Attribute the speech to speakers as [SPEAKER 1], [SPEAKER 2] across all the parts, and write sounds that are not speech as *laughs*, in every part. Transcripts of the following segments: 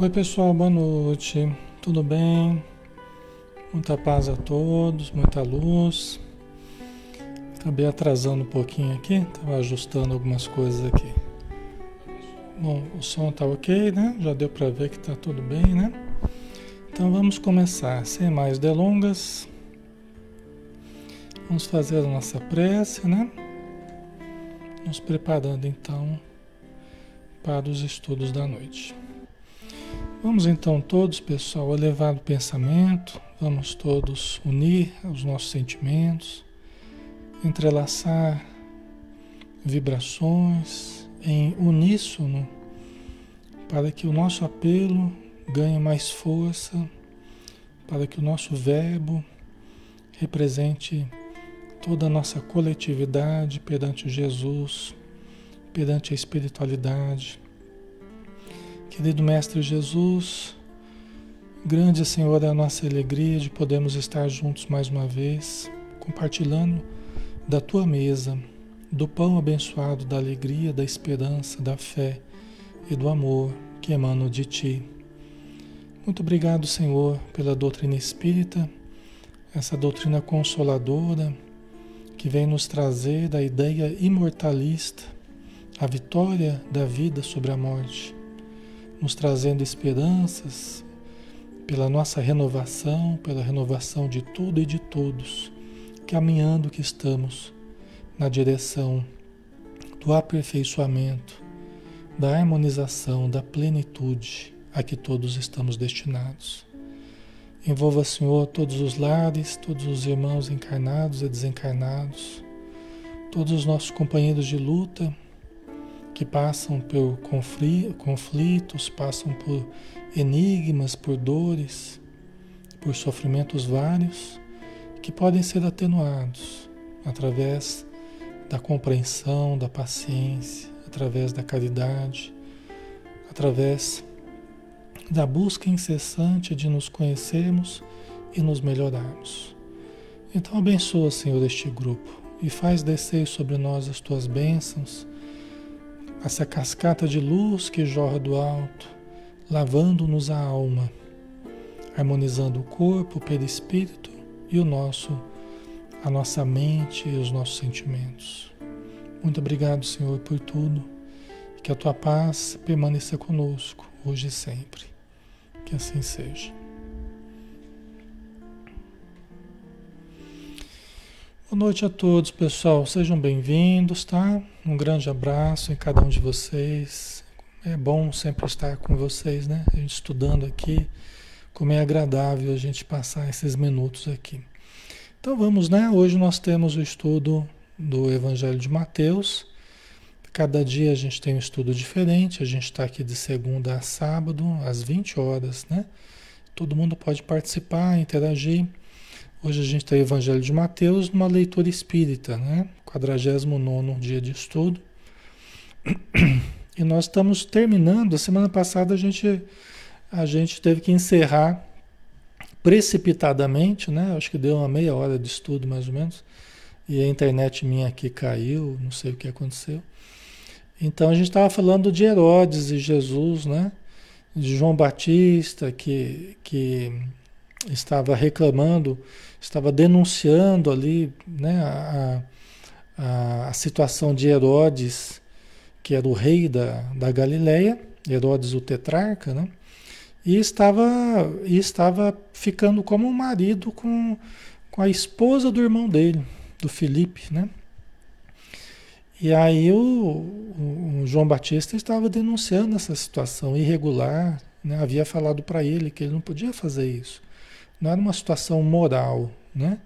[SPEAKER 1] Oi pessoal, boa noite. Tudo bem? Muita paz a todos, muita luz. Acabei atrasando um pouquinho aqui, estava ajustando algumas coisas aqui. Bom, o som tá ok, né? Já deu para ver que tá tudo bem, né? Então vamos começar, sem mais delongas. Vamos fazer a nossa prece, né? Nos preparando então para os estudos da noite. Vamos então todos, pessoal, elevar o pensamento, vamos todos unir os nossos sentimentos entrelaçar vibrações em uníssono para que o nosso apelo ganhe mais força, para que o nosso verbo represente toda a nossa coletividade perante Jesus, perante a espiritualidade. Querido Mestre Jesus, grande Senhor é a nossa alegria de podermos estar juntos mais uma vez, compartilhando da tua mesa, do pão abençoado da alegria, da esperança, da fé e do amor que emanam de ti. Muito obrigado, Senhor, pela doutrina espírita, essa doutrina consoladora que vem nos trazer da ideia imortalista, a vitória da vida sobre a morte, nos trazendo esperanças pela nossa renovação, pela renovação de tudo e de todos caminhando que estamos na direção do aperfeiçoamento, da harmonização, da plenitude a que todos estamos destinados. Envolva, Senhor, todos os lares, todos os irmãos encarnados e desencarnados, todos os nossos companheiros de luta que passam por conflitos, passam por enigmas, por dores, por sofrimentos vários que podem ser atenuados através da compreensão, da paciência, através da caridade, através da busca incessante de nos conhecermos e nos melhorarmos. Então abençoa, Senhor, este grupo e faz descer sobre nós as tuas bênçãos, essa cascata de luz que jorra do alto, lavando-nos a alma, harmonizando o corpo, o perispírito e o nosso, a nossa mente e os nossos sentimentos. Muito obrigado, Senhor, por tudo. Que a tua paz permaneça conosco, hoje e sempre. Que assim seja. Noite a todos, pessoal. Sejam bem-vindos, tá? Um grande abraço em cada um de vocês. É bom sempre estar com vocês, né? A gente estudando aqui como é agradável a gente passar esses minutos aqui. Então vamos, né? Hoje nós temos o estudo do Evangelho de Mateus. Cada dia a gente tem um estudo diferente. A gente está aqui de segunda a sábado, às 20 horas, né? Todo mundo pode participar, interagir. Hoje a gente tem o Evangelho de Mateus numa leitura espírita, né? 49 dia de estudo. *clears throat* E nós estamos terminando. A semana passada a gente a gente teve que encerrar precipitadamente, né? Acho que deu uma meia hora de estudo mais ou menos. E a internet minha aqui caiu, não sei o que aconteceu. Então a gente estava falando de Herodes e Jesus, né? De João Batista que, que estava reclamando, estava denunciando ali, né? A, a, a situação de Herodes, que era o rei da, da Galileia, Herodes o tetrarca, né? e estava, e estava ficando como um marido com, com a esposa do irmão dele, do Felipe, né? E aí o, o João Batista estava denunciando essa situação irregular, né? havia falado para ele que ele não podia fazer isso. Não era uma situação moral, né?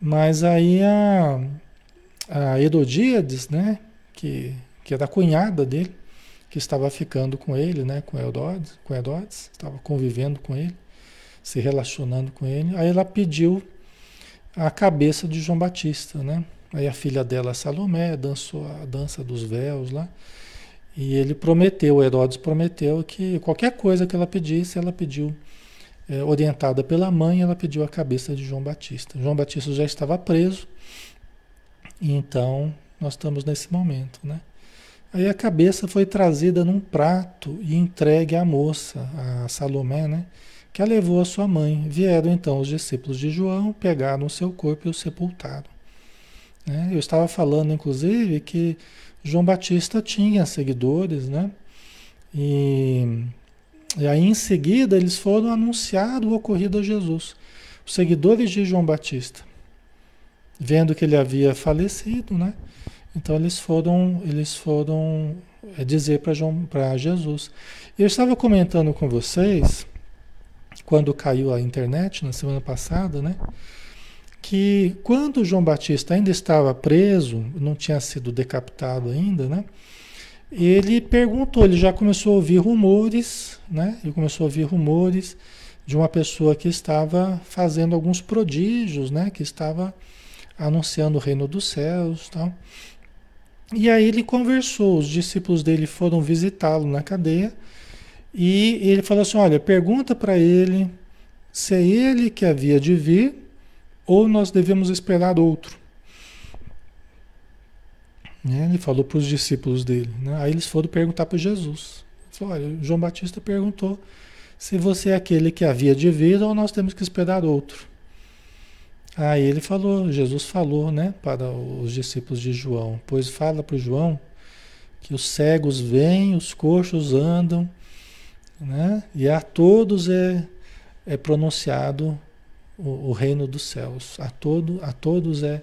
[SPEAKER 1] Mas aí a, a Herodíades, né? Que, que era a cunhada dele, que estava ficando com ele, né, com Herodes, com Herodes, estava convivendo com ele, se relacionando com ele. Aí ela pediu a cabeça de João Batista, né? Aí a filha dela, Salomé, dançou a dança dos véus lá. E ele prometeu, Herodes prometeu que qualquer coisa que ela pedisse, ela pediu, é, orientada pela mãe, ela pediu a cabeça de João Batista. João Batista já estava preso, então nós estamos nesse momento, né? Aí a cabeça foi trazida num prato e entregue à moça, a Salomé, né? Que a levou a sua mãe. Vieram então os discípulos de João, pegaram o seu corpo e o sepultaram. Né? Eu estava falando, inclusive, que João Batista tinha seguidores, né? E, e aí em seguida eles foram anunciar o ocorrido a Jesus. Os seguidores de João Batista, vendo que ele havia falecido, né? Então eles foram, eles foram é, dizer para Jesus. Eu estava comentando com vocês, quando caiu a internet na semana passada, né? Que quando João Batista ainda estava preso, não tinha sido decapitado ainda, né? Ele perguntou, ele já começou a ouvir rumores, né? Ele começou a ouvir rumores de uma pessoa que estava fazendo alguns prodígios, né? Que estava anunciando o reino dos céus, tal. E aí ele conversou, os discípulos dele foram visitá-lo na cadeia e ele falou assim: Olha, pergunta para ele se é ele que havia de vir ou nós devemos esperar outro. Né? Ele falou para os discípulos dele. Né? Aí eles foram perguntar para Jesus. Ele falou, Olha, João Batista perguntou se você é aquele que havia de vir ou nós temos que esperar outro. Aí ele falou, Jesus falou, né, para os discípulos de João, pois fala para o João que os cegos vêm, os coxos andam, né, e a todos é, é pronunciado o, o reino dos céus, a, todo, a todos é,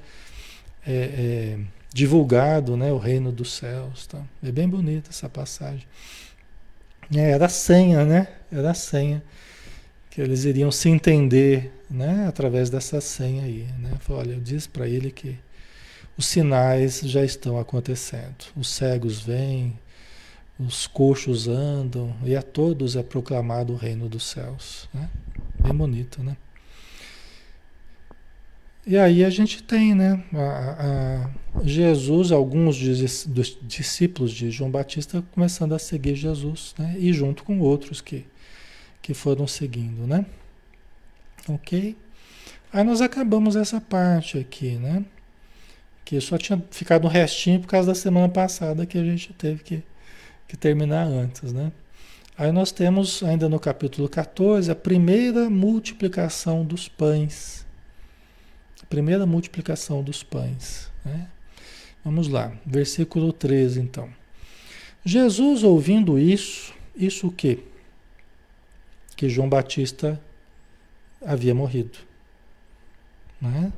[SPEAKER 1] é, é divulgado, né, o reino dos céus. Tá? É bem bonita essa passagem. É, era a senha, né? Era a senha que eles iriam se entender né, através dessa senha aí. Né? Olha, diz para ele que os sinais já estão acontecendo. Os cegos vêm, os coxos andam, e a todos é proclamado o reino dos céus. Né? Bem bonito, né? E aí a gente tem, né? A, a Jesus, alguns dos discípulos de João Batista começando a seguir Jesus, né? E junto com outros que, que foram seguindo, né? Ok? Aí nós acabamos essa parte aqui, né? Que só tinha ficado um restinho por causa da semana passada que a gente teve que, que terminar antes, né? Aí nós temos ainda no capítulo 14 a primeira multiplicação dos pães. Primeira multiplicação dos pães. Né? Vamos lá, versículo 13 então. Jesus ouvindo isso, isso o quê? Que João Batista havia morrido. Né?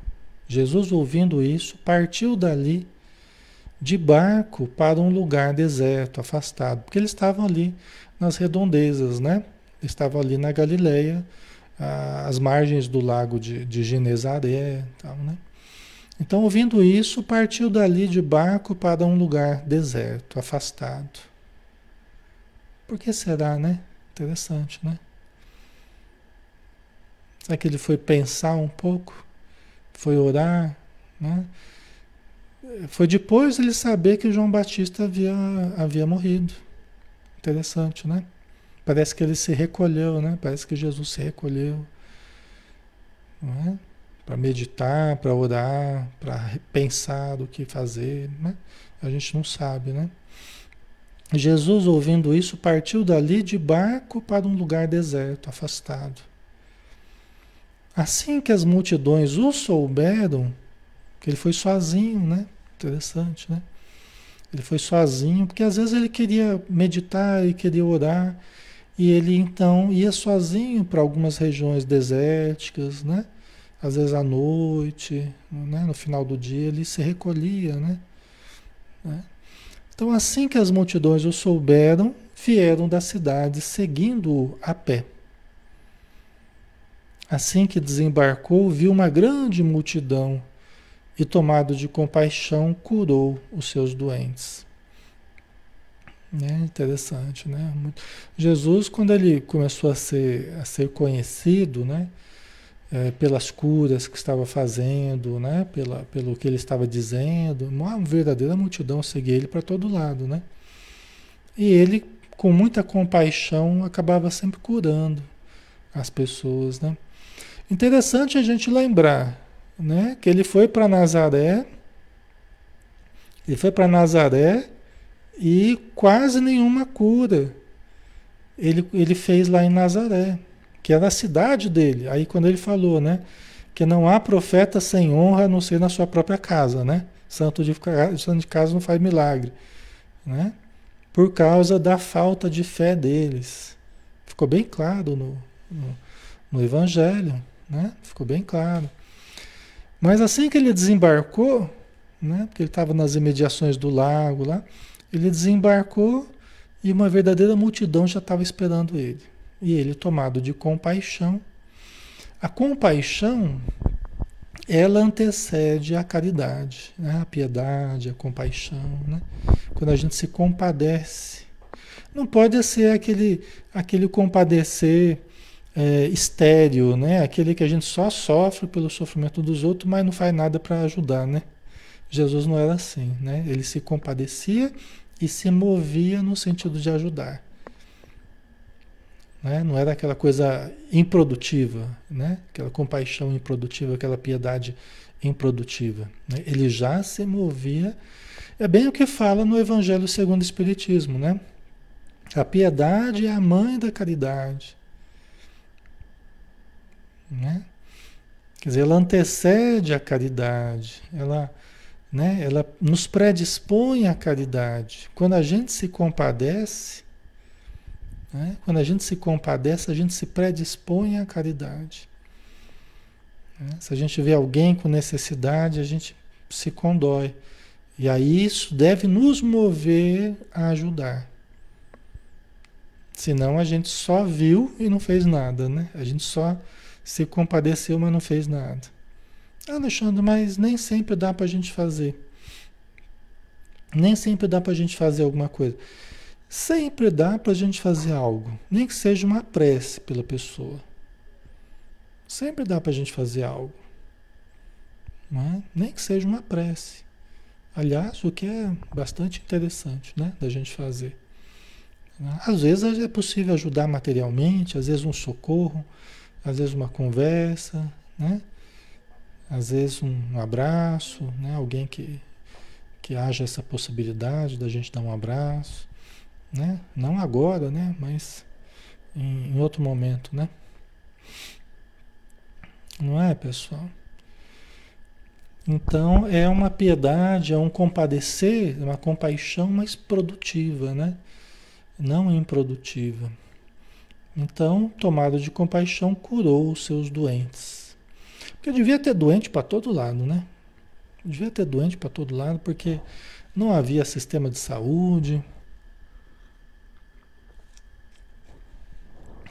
[SPEAKER 1] Jesus, ouvindo isso, partiu dali de barco para um lugar deserto, afastado, porque eles estavam ali nas redondezas, né? Estavam ali na Galileia, às margens do lago de, de Genezaré, tal, né? Então, ouvindo isso, partiu dali de barco para um lugar deserto, afastado. Por que será, né? Interessante, né? Será que ele foi pensar um pouco? Foi orar? Né? Foi depois ele saber que João Batista havia, havia morrido. Interessante, né? Parece que ele se recolheu, né? Parece que Jesus se recolheu. É? Para meditar, para orar, para pensar o que fazer, né? A gente não sabe, né? Jesus, ouvindo isso, partiu dali de barco para um lugar deserto, afastado. Assim que as multidões o souberam, que ele foi sozinho, né? Interessante, né? Ele foi sozinho, porque às vezes ele queria meditar e queria orar, e ele então ia sozinho para algumas regiões desérticas, né? Às vezes à noite, né? no final do dia, ele se recolhia, né? né? Então, assim que as multidões o souberam, vieram da cidade seguindo-o a pé. Assim que desembarcou, viu uma grande multidão e, tomado de compaixão, curou os seus doentes. É interessante, né? Jesus, quando ele começou a ser, a ser conhecido, né? É, pelas curas que estava fazendo, né? Pela, pelo que ele estava dizendo, uma verdadeira multidão seguia ele para todo lado, né? E ele, com muita compaixão, acabava sempre curando as pessoas, né? Interessante a gente lembrar, né, que ele foi para Nazaré, ele foi para Nazaré, e quase nenhuma cura ele, ele fez lá em Nazaré, que era a cidade dele. Aí quando ele falou, né? Que não há profeta sem honra a não ser na sua própria casa, né? Santo de, santo de casa não faz milagre, né? Por causa da falta de fé deles. Ficou bem claro no, no, no Evangelho, né? Ficou bem claro. Mas assim que ele desembarcou, né? Porque ele estava nas imediações do lago lá, ele desembarcou e uma verdadeira multidão já estava esperando ele. E ele, tomado de compaixão, a compaixão, ela antecede a caridade, né? a piedade, a compaixão. Né? Quando a gente se compadece. Não pode ser aquele, aquele compadecer é, estéreo, né? aquele que a gente só sofre pelo sofrimento dos outros, mas não faz nada para ajudar. Né? Jesus não era assim. Né? Ele se compadecia e se movia no sentido de ajudar. Né? Não era aquela coisa improdutiva, né? aquela compaixão improdutiva, aquela piedade improdutiva. Né? Ele já se movia. É bem o que fala no Evangelho segundo o Espiritismo, né? A piedade é a mãe da caridade. Né? Quer dizer, ela antecede a caridade. Ela, né? Ela nos predispõe à caridade. Quando a gente se compadece, né? quando a gente se compadece, a gente se predispõe à caridade. Né? Se a gente vê alguém com necessidade, a gente se condói. E aí isso deve nos mover a ajudar. Senão a gente só viu e não fez nada, né? A gente só se compadeceu, mas não fez nada. Alexandre, mas nem sempre dá para a gente fazer. Nem sempre dá para a gente fazer alguma coisa. Sempre dá para a gente fazer algo, nem que seja uma prece pela pessoa. Sempre dá para a gente fazer algo. É? Nem que seja uma prece. Aliás, o que é bastante interessante né, da gente fazer. Às vezes é possível ajudar materialmente, às vezes um socorro, às vezes uma conversa, né? Às vezes um abraço, né? Alguém que, que haja essa possibilidade da gente dar um abraço, né? Não agora, né? Mas em, em outro momento, né? Não é, pessoal? Então é uma piedade, é um compadecer, uma compaixão mais produtiva, né? Não improdutiva. Então, tomado de compaixão, curou os seus doentes. Porque devia ter doente para todo lado, né? Devia ter doente para todo lado, porque não havia sistema de saúde,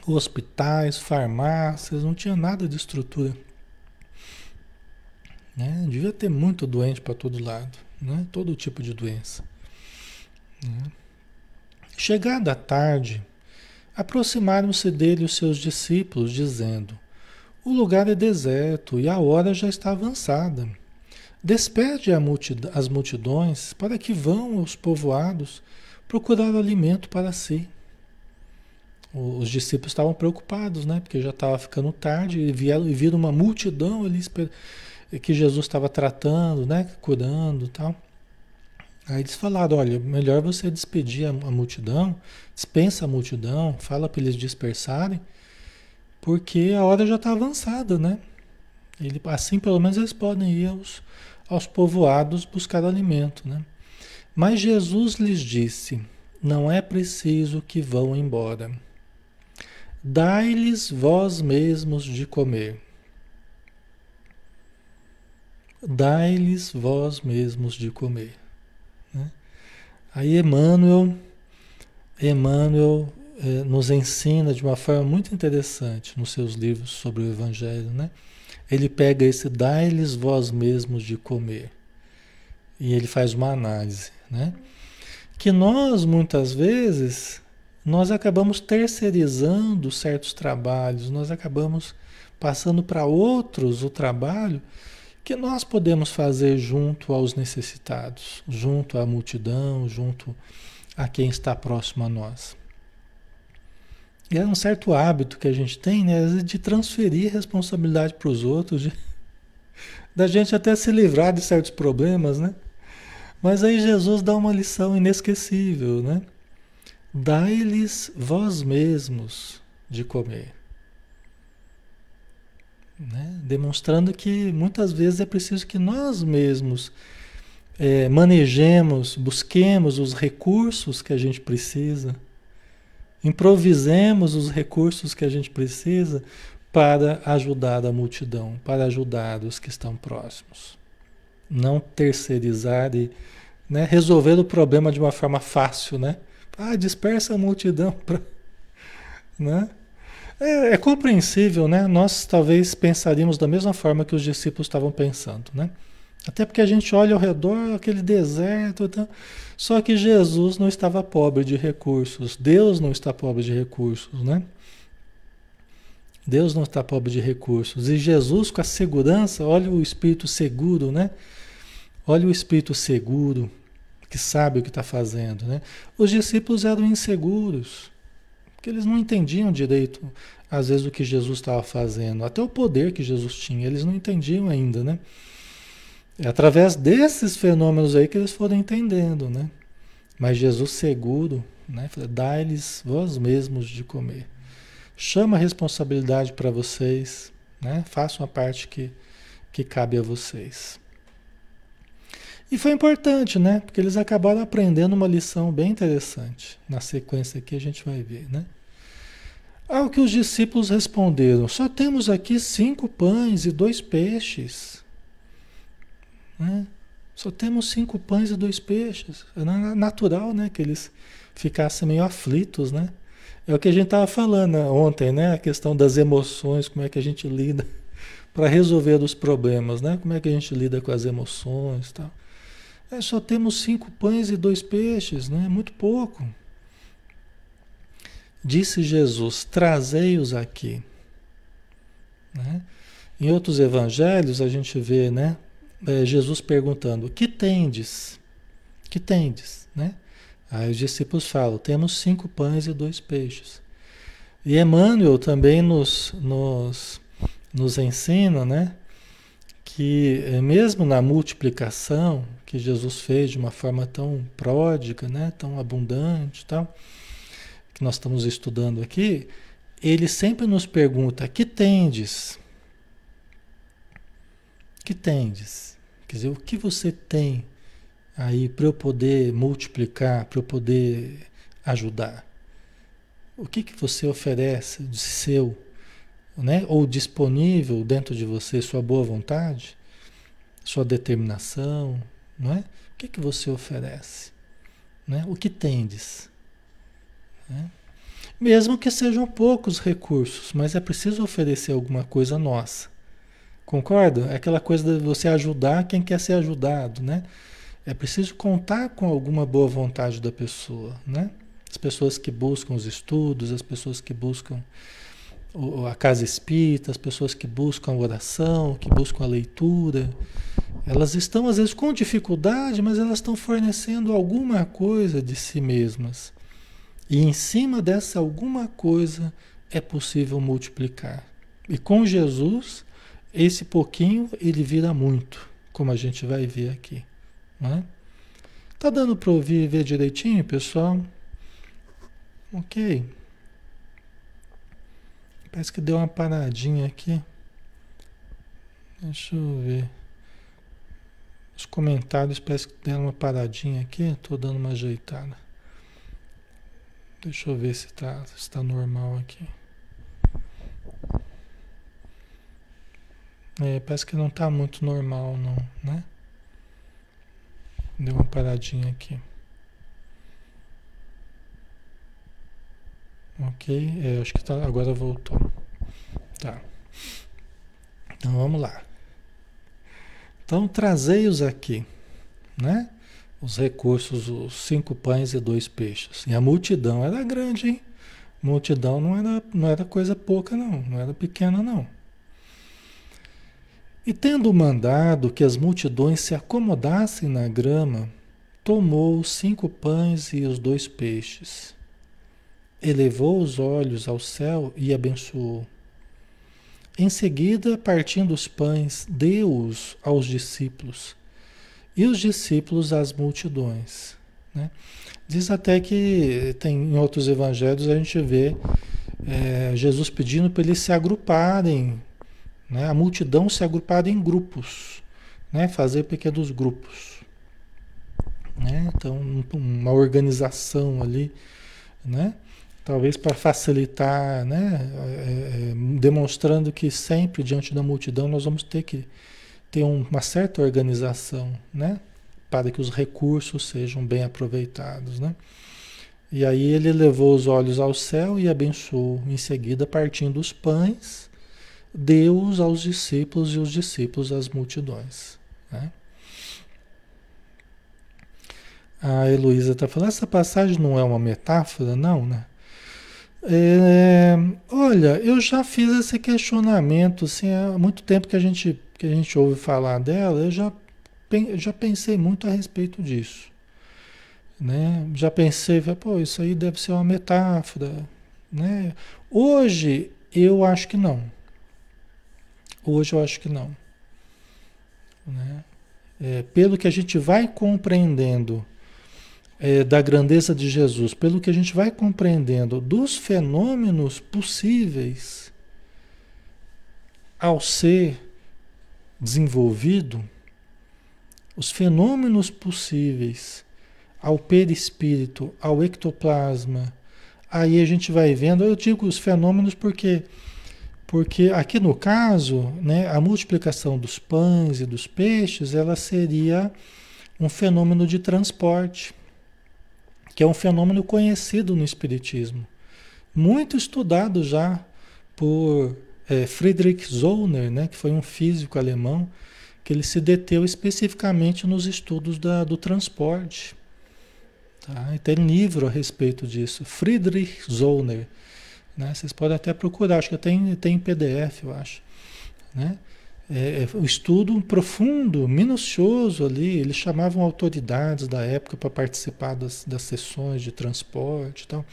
[SPEAKER 1] hospitais, farmácias, não tinha nada de estrutura. Né? Devia ter muito doente para todo lado, né? todo tipo de doença. Né? Chegada a tarde, aproximaram-se dele os seus discípulos, dizendo: o lugar é deserto e a hora já está avançada. Despede as multidões para que vão aos povoados procurar alimento para si. Os discípulos estavam preocupados, né? Porque já estava ficando tarde e vieram viram uma multidão ali que Jesus estava tratando, né? Curando, tal. Aí eles falaram, olha, melhor você despedir a multidão, dispensa a multidão, fala para eles dispersarem porque a hora já está avançada, né? Ele, assim, pelo menos, eles podem ir aos, aos povoados buscar alimento, né? Mas Jesus lhes disse: Não é preciso que vão embora. Dai-lhes vós mesmos de comer. Dai-lhes vós mesmos de comer. Né? Aí Emmanuel, Emmanuel é, nos ensina de uma forma muito interessante nos seus livros sobre o Evangelho, né? Ele pega esse dai-lhes vós mesmos de comer e ele faz uma análise, né? Que nós muitas vezes nós acabamos terceirizando certos trabalhos, nós acabamos passando para outros o trabalho que nós podemos fazer junto aos necessitados, junto à multidão, junto a quem está próximo a nós. É um certo hábito que a gente tem, né? De transferir responsabilidade para os outros, de, *laughs* da gente até se livrar de certos problemas, né? Mas aí Jesus dá uma lição inesquecível, né? Dai-lhes vós mesmos de comer. Né? Demonstrando que muitas vezes é preciso que nós mesmos é, manejemos, busquemos os recursos que a gente precisa, improvisemos os recursos que a gente precisa para ajudar a multidão, para ajudar os que estão próximos. Não terceirizar e né, resolver o problema de uma forma fácil, né? Ah, dispersa a multidão *laughs* para. Né? É, é, compreensível, né? Nós talvez pensaríamos da mesma forma que os discípulos estavam pensando, né? Até porque a gente olha ao redor, aquele deserto, tá? só que Jesus não estava pobre de recursos, Deus não está pobre de recursos, né? Deus não está pobre de recursos. E Jesus, com a segurança, olha o espírito seguro, né? Olha o espírito seguro, que sabe o que está fazendo, né? Os discípulos eram inseguros, porque eles não entendiam direito, às vezes, o que Jesus estava fazendo, até o poder que Jesus tinha, eles não entendiam ainda, né? É através desses fenômenos aí que eles foram entendendo, né? Mas Jesus seguro, né? Dá-lhes vós mesmos de comer. Chama a responsabilidade para vocês, né? Façam a parte que, que cabe a vocês. E foi importante, né? Porque eles acabaram aprendendo uma lição bem interessante. Na sequência aqui a gente vai ver, né? Ao que os discípulos responderam: Só temos aqui cinco pães e dois peixes. Né? Só temos cinco pães e dois peixes. É natural, né? Que eles ficassem meio aflitos, né? É o que a gente estava falando ontem, né? A questão das emoções, como é que a gente lida *laughs* para resolver os problemas, né? Como é que a gente lida com as emoções tal. É, só temos cinco pães e dois peixes, né? Muito pouco. Disse Jesus: Trazei-os aqui. Né? Em outros evangelhos a gente vê, né? É, Jesus perguntando: Que tendes? Que tendes, né? Aí os discípulos falam: temos cinco pães e dois peixes. E Emmanuel também nos, nos, nos ensina, né? Que eh, mesmo na multiplicação que Jesus fez de uma forma tão pródiga, né? Tão abundante, tal, que nós estamos estudando aqui, ele sempre nos pergunta: que tendes? Que tendes? Quer dizer, o que você tem aí para eu poder multiplicar, para eu poder ajudar? O que, que você oferece de seu, né? ou disponível dentro de você, sua boa vontade, sua determinação, não é? O que, que você oferece? Né? O que tendes? Né? Mesmo que sejam poucos recursos, mas é preciso oferecer alguma coisa nossa. Concorda? É aquela coisa de você ajudar quem quer ser ajudado, né? É preciso contar com alguma boa vontade da pessoa, né? As pessoas que buscam os estudos, as pessoas que buscam a casa espírita, as pessoas que buscam a oração, que buscam a leitura, elas estão às vezes com dificuldade, mas elas estão fornecendo alguma coisa de si mesmas. E em cima dessa alguma coisa é possível multiplicar. E com Jesus, esse pouquinho ele vira muito, como a gente vai ver aqui. Né? Tá dando para ouvir e ver direitinho, pessoal? Ok. Parece que deu uma paradinha aqui. Deixa eu ver. Os comentários parece que deram uma paradinha aqui. Estou dando uma ajeitada. Deixa eu ver se está se tá normal aqui. É, parece que não está muito normal não, né? Deu uma paradinha aqui. Ok, é, acho que tá, agora voltou. Tá. Então vamos lá. Então trazei-os aqui, né? Os recursos, os cinco pães e dois peixes. E a multidão era grande, hein? Multidão não era, não era coisa pouca, não. Não era pequena, não. E tendo mandado que as multidões se acomodassem na grama, tomou os cinco pães e os dois peixes, elevou os olhos ao céu e abençoou. Em seguida, partindo os pães, deu-os aos discípulos, e os discípulos as multidões. Né? Diz até que tem em outros evangelhos a gente vê é, Jesus pedindo para eles se agruparem, né? a multidão se agrupar em grupos, né? fazer pequenos grupos. Né? Então, uma organização ali, né? talvez para facilitar, né? É, é, demonstrando que sempre diante da multidão nós vamos ter que ter uma certa organização, né? para que os recursos sejam bem aproveitados. Né? E aí ele levou os olhos ao céu e abençoou. Em seguida, partindo os pães, deu-os aos discípulos e os discípulos às multidões. Né? A Heloísa está falando, essa passagem não é uma metáfora, não, né? É, olha, eu já fiz esse questionamento, assim, há muito tempo que a gente, que a gente ouve falar dela, eu já, já pensei muito a respeito disso. Né? Já pensei, pô, isso aí deve ser uma metáfora. Né? Hoje eu acho que não. Hoje eu acho que não. Né? É, pelo que a gente vai compreendendo é, da grandeza de Jesus, pelo que a gente vai compreendendo dos fenômenos possíveis ao ser desenvolvido, os fenômenos possíveis ao perispírito, ao ectoplasma. Aí a gente vai vendo, eu digo os fenômenos porque porque aqui no caso, né, a multiplicação dos pães e dos peixes, ela seria um fenômeno de transporte, que é um fenômeno conhecido no espiritismo, muito estudado já por é, Friedrich Zollner, né, que foi um físico alemão, que ele se deteu especificamente nos estudos da, do transporte. Tá? E tem livro a respeito disso. Friedrich Zollner. Né? Vocês podem até procurar, acho que tem, tem PDF, eu acho. Né? É, é, o estudo profundo, minucioso ali, eles chamavam autoridades da época para participar das, das sessões de transporte e tal,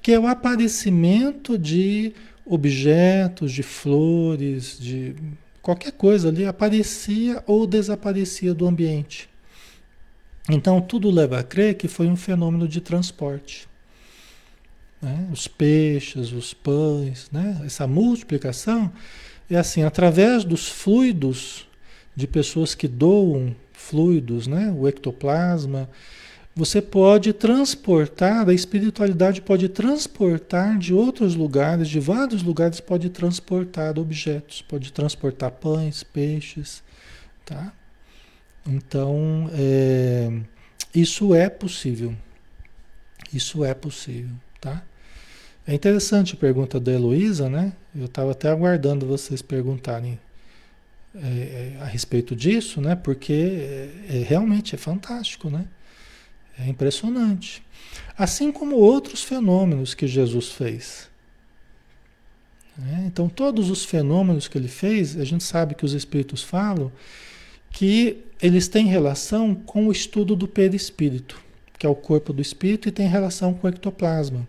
[SPEAKER 1] que é o aparecimento de objetos, de flores, de qualquer coisa ali, aparecia ou desaparecia do ambiente. Então, tudo leva a crer que foi um fenômeno de transporte. Né? Os peixes, os pães, né? essa multiplicação é assim, através dos fluidos de pessoas que doam fluidos, né? o ectoplasma, você pode transportar, a espiritualidade pode transportar de outros lugares, de vários lugares, pode transportar objetos, pode transportar pães, peixes, tá? Então, é, isso é possível. Isso é possível, tá? É interessante a pergunta da Heloísa, né? Eu estava até aguardando vocês perguntarem é, é, a respeito disso, né? Porque é, é, realmente é fantástico, né? É impressionante. Assim como outros fenômenos que Jesus fez. Né? Então, todos os fenômenos que ele fez, a gente sabe que os Espíritos falam que eles têm relação com o estudo do perispírito, que é o corpo do espírito, e tem relação com o ectoplasma,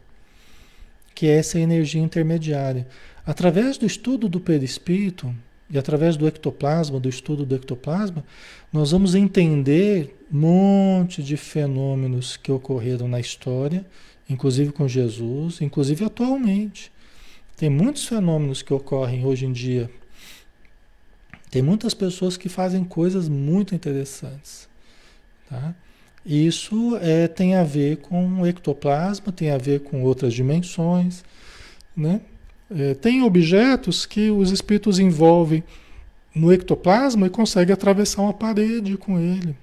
[SPEAKER 1] que é essa energia intermediária. Através do estudo do perispírito e através do ectoplasma, do estudo do ectoplasma, nós vamos entender um monte de fenômenos que ocorreram na história, inclusive com Jesus, inclusive atualmente. Tem muitos fenômenos que ocorrem hoje em dia tem muitas pessoas que fazem coisas muito interessantes. Tá? Isso é, tem a ver com o ectoplasma, tem a ver com outras dimensões. Né? É, tem objetos que os espíritos envolvem no ectoplasma e conseguem atravessar uma parede com ele.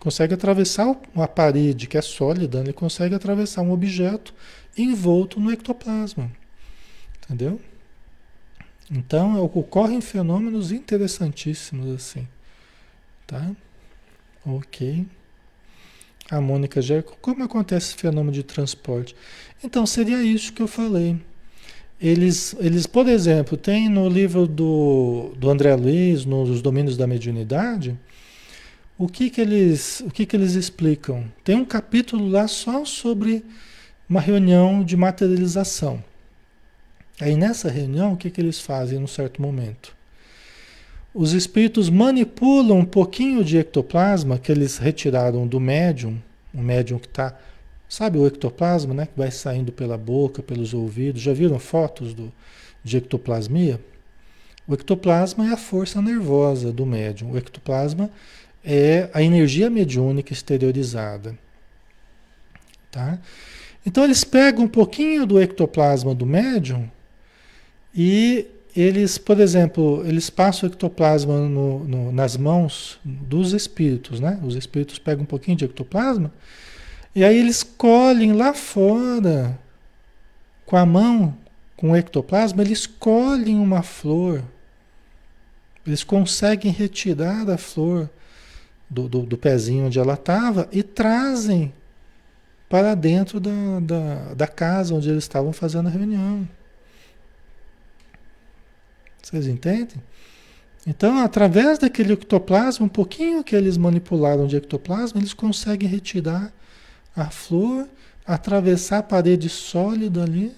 [SPEAKER 1] Consegue atravessar uma parede que é sólida, ele consegue atravessar um objeto envolto no ectoplasma. Entendeu? Então ocorrem fenômenos interessantíssimos assim, tá? Ok. A Mônica Jerko, como acontece esse fenômeno de transporte? Então seria isso que eu falei. Eles, eles por exemplo, tem no livro do, do André Luiz, nos Domínios da Mediunidade, o que que eles, o que que eles explicam? Tem um capítulo lá só sobre uma reunião de materialização. Aí nessa reunião, o que, que eles fazem num certo momento? Os espíritos manipulam um pouquinho de ectoplasma que eles retiraram do médium, o médium que está, sabe o ectoplasma, né? Que vai saindo pela boca, pelos ouvidos. Já viram fotos do, de ectoplasmia? O ectoplasma é a força nervosa do médium. O ectoplasma é a energia mediúnica exteriorizada. Tá? Então eles pegam um pouquinho do ectoplasma do médium e eles, por exemplo, eles passam o ectoplasma no, no, nas mãos dos espíritos, né? Os espíritos pegam um pouquinho de ectoplasma e aí eles colhem lá fora com a mão, com o ectoplasma, eles colhem uma flor. Eles conseguem retirar a flor do, do, do pezinho onde ela estava e trazem para dentro da, da, da casa onde eles estavam fazendo a reunião. Vocês entendem? Então, através daquele ectoplasma, um pouquinho que eles manipularam de ectoplasma, eles conseguem retirar a flor, atravessar a parede sólida ali,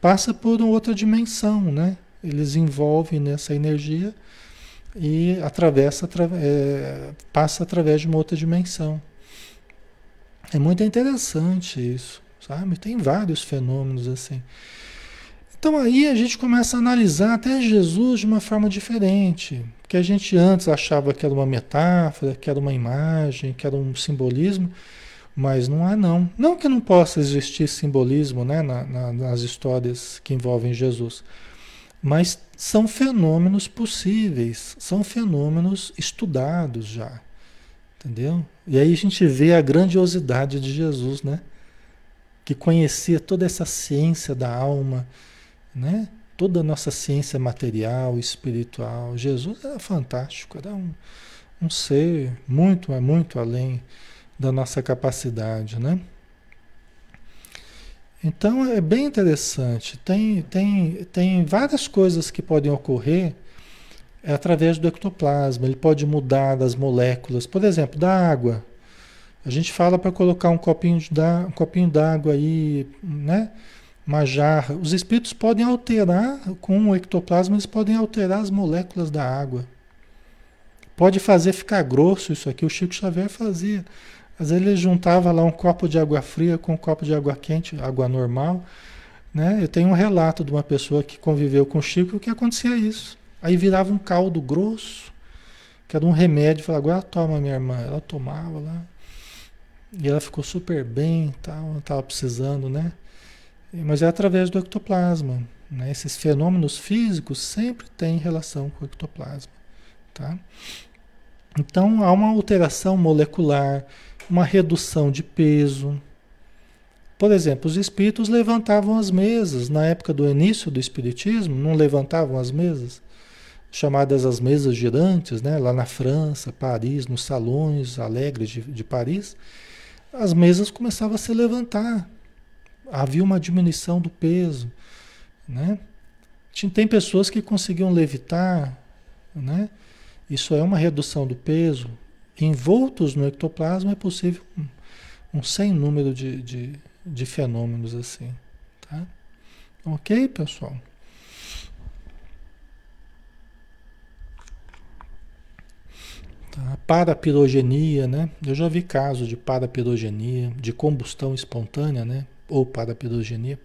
[SPEAKER 1] passa por outra dimensão, né? Eles envolvem nessa energia e atravessa, é, passa através de uma outra dimensão. É muito interessante isso, sabe? Tem vários fenômenos assim. Então aí a gente começa a analisar até Jesus de uma forma diferente. Que a gente antes achava que era uma metáfora, que era uma imagem, que era um simbolismo, mas não é não. Não que não possa existir simbolismo né, na, na, nas histórias que envolvem Jesus, mas são fenômenos possíveis, são fenômenos estudados já. Entendeu? E aí a gente vê a grandiosidade de Jesus, né? Que conhecia toda essa ciência da alma, né? Toda a nossa ciência material, espiritual. Jesus era fantástico, era um, um ser muito, muito além da nossa capacidade, né? Então é bem interessante. Tem, tem, tem várias coisas que podem ocorrer através do ectoplasma. Ele pode mudar das moléculas, por exemplo, da água. A gente fala para colocar um copinho de um d'água aí, né? Uma jarra. Os espíritos podem alterar, com o ectoplasma, eles podem alterar as moléculas da água. Pode fazer ficar grosso isso aqui. O Chico Xavier fazia. Às vezes ele juntava lá um copo de água fria com um copo de água quente, água normal. Né? Eu tenho um relato de uma pessoa que conviveu com o Chico que acontecia isso. Aí virava um caldo grosso, que era um remédio. Falava, agora toma, minha irmã. Ela tomava lá. E ela ficou super bem, tal, estava precisando, né? Mas é através do ectoplasma. Né? Esses fenômenos físicos sempre têm relação com o ectoplasma. Tá? Então há uma alteração molecular, uma redução de peso. Por exemplo, os espíritos levantavam as mesas. Na época do início do espiritismo, não levantavam as mesas? Chamadas as mesas girantes, né? lá na França, Paris, nos salões alegres de, de Paris, as mesas começavam a se levantar havia uma diminuição do peso, né? Tem pessoas que conseguiam levitar, né? Isso é uma redução do peso. Envoltos no ectoplasma é possível um, um sem número de, de, de fenômenos assim, tá? Ok, pessoal? Tá? Parapirogenia, né? Eu já vi casos de parapirogenia, de combustão espontânea, né? Ou para a pirogenia,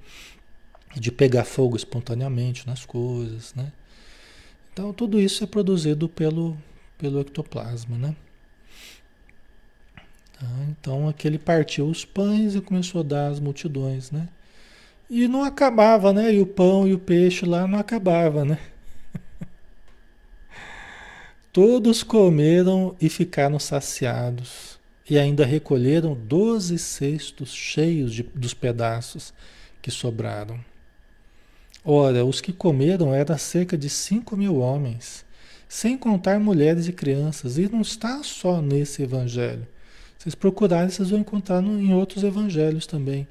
[SPEAKER 1] de pegar fogo espontaneamente nas coisas, né? Então tudo isso é produzido pelo, pelo ectoplasma, né? Tá? Então aquele partiu os pães e começou a dar às multidões, né? E não acabava, né? E o pão e o peixe lá não acabava, né? *laughs* Todos comeram e ficaram saciados e ainda recolheram doze cestos cheios de, dos pedaços que sobraram. Ora, os que comeram eram cerca de cinco mil homens, sem contar mulheres e crianças, e não está só nesse evangelho. Vocês procurarem, vocês vão encontrar no, em outros evangelhos também,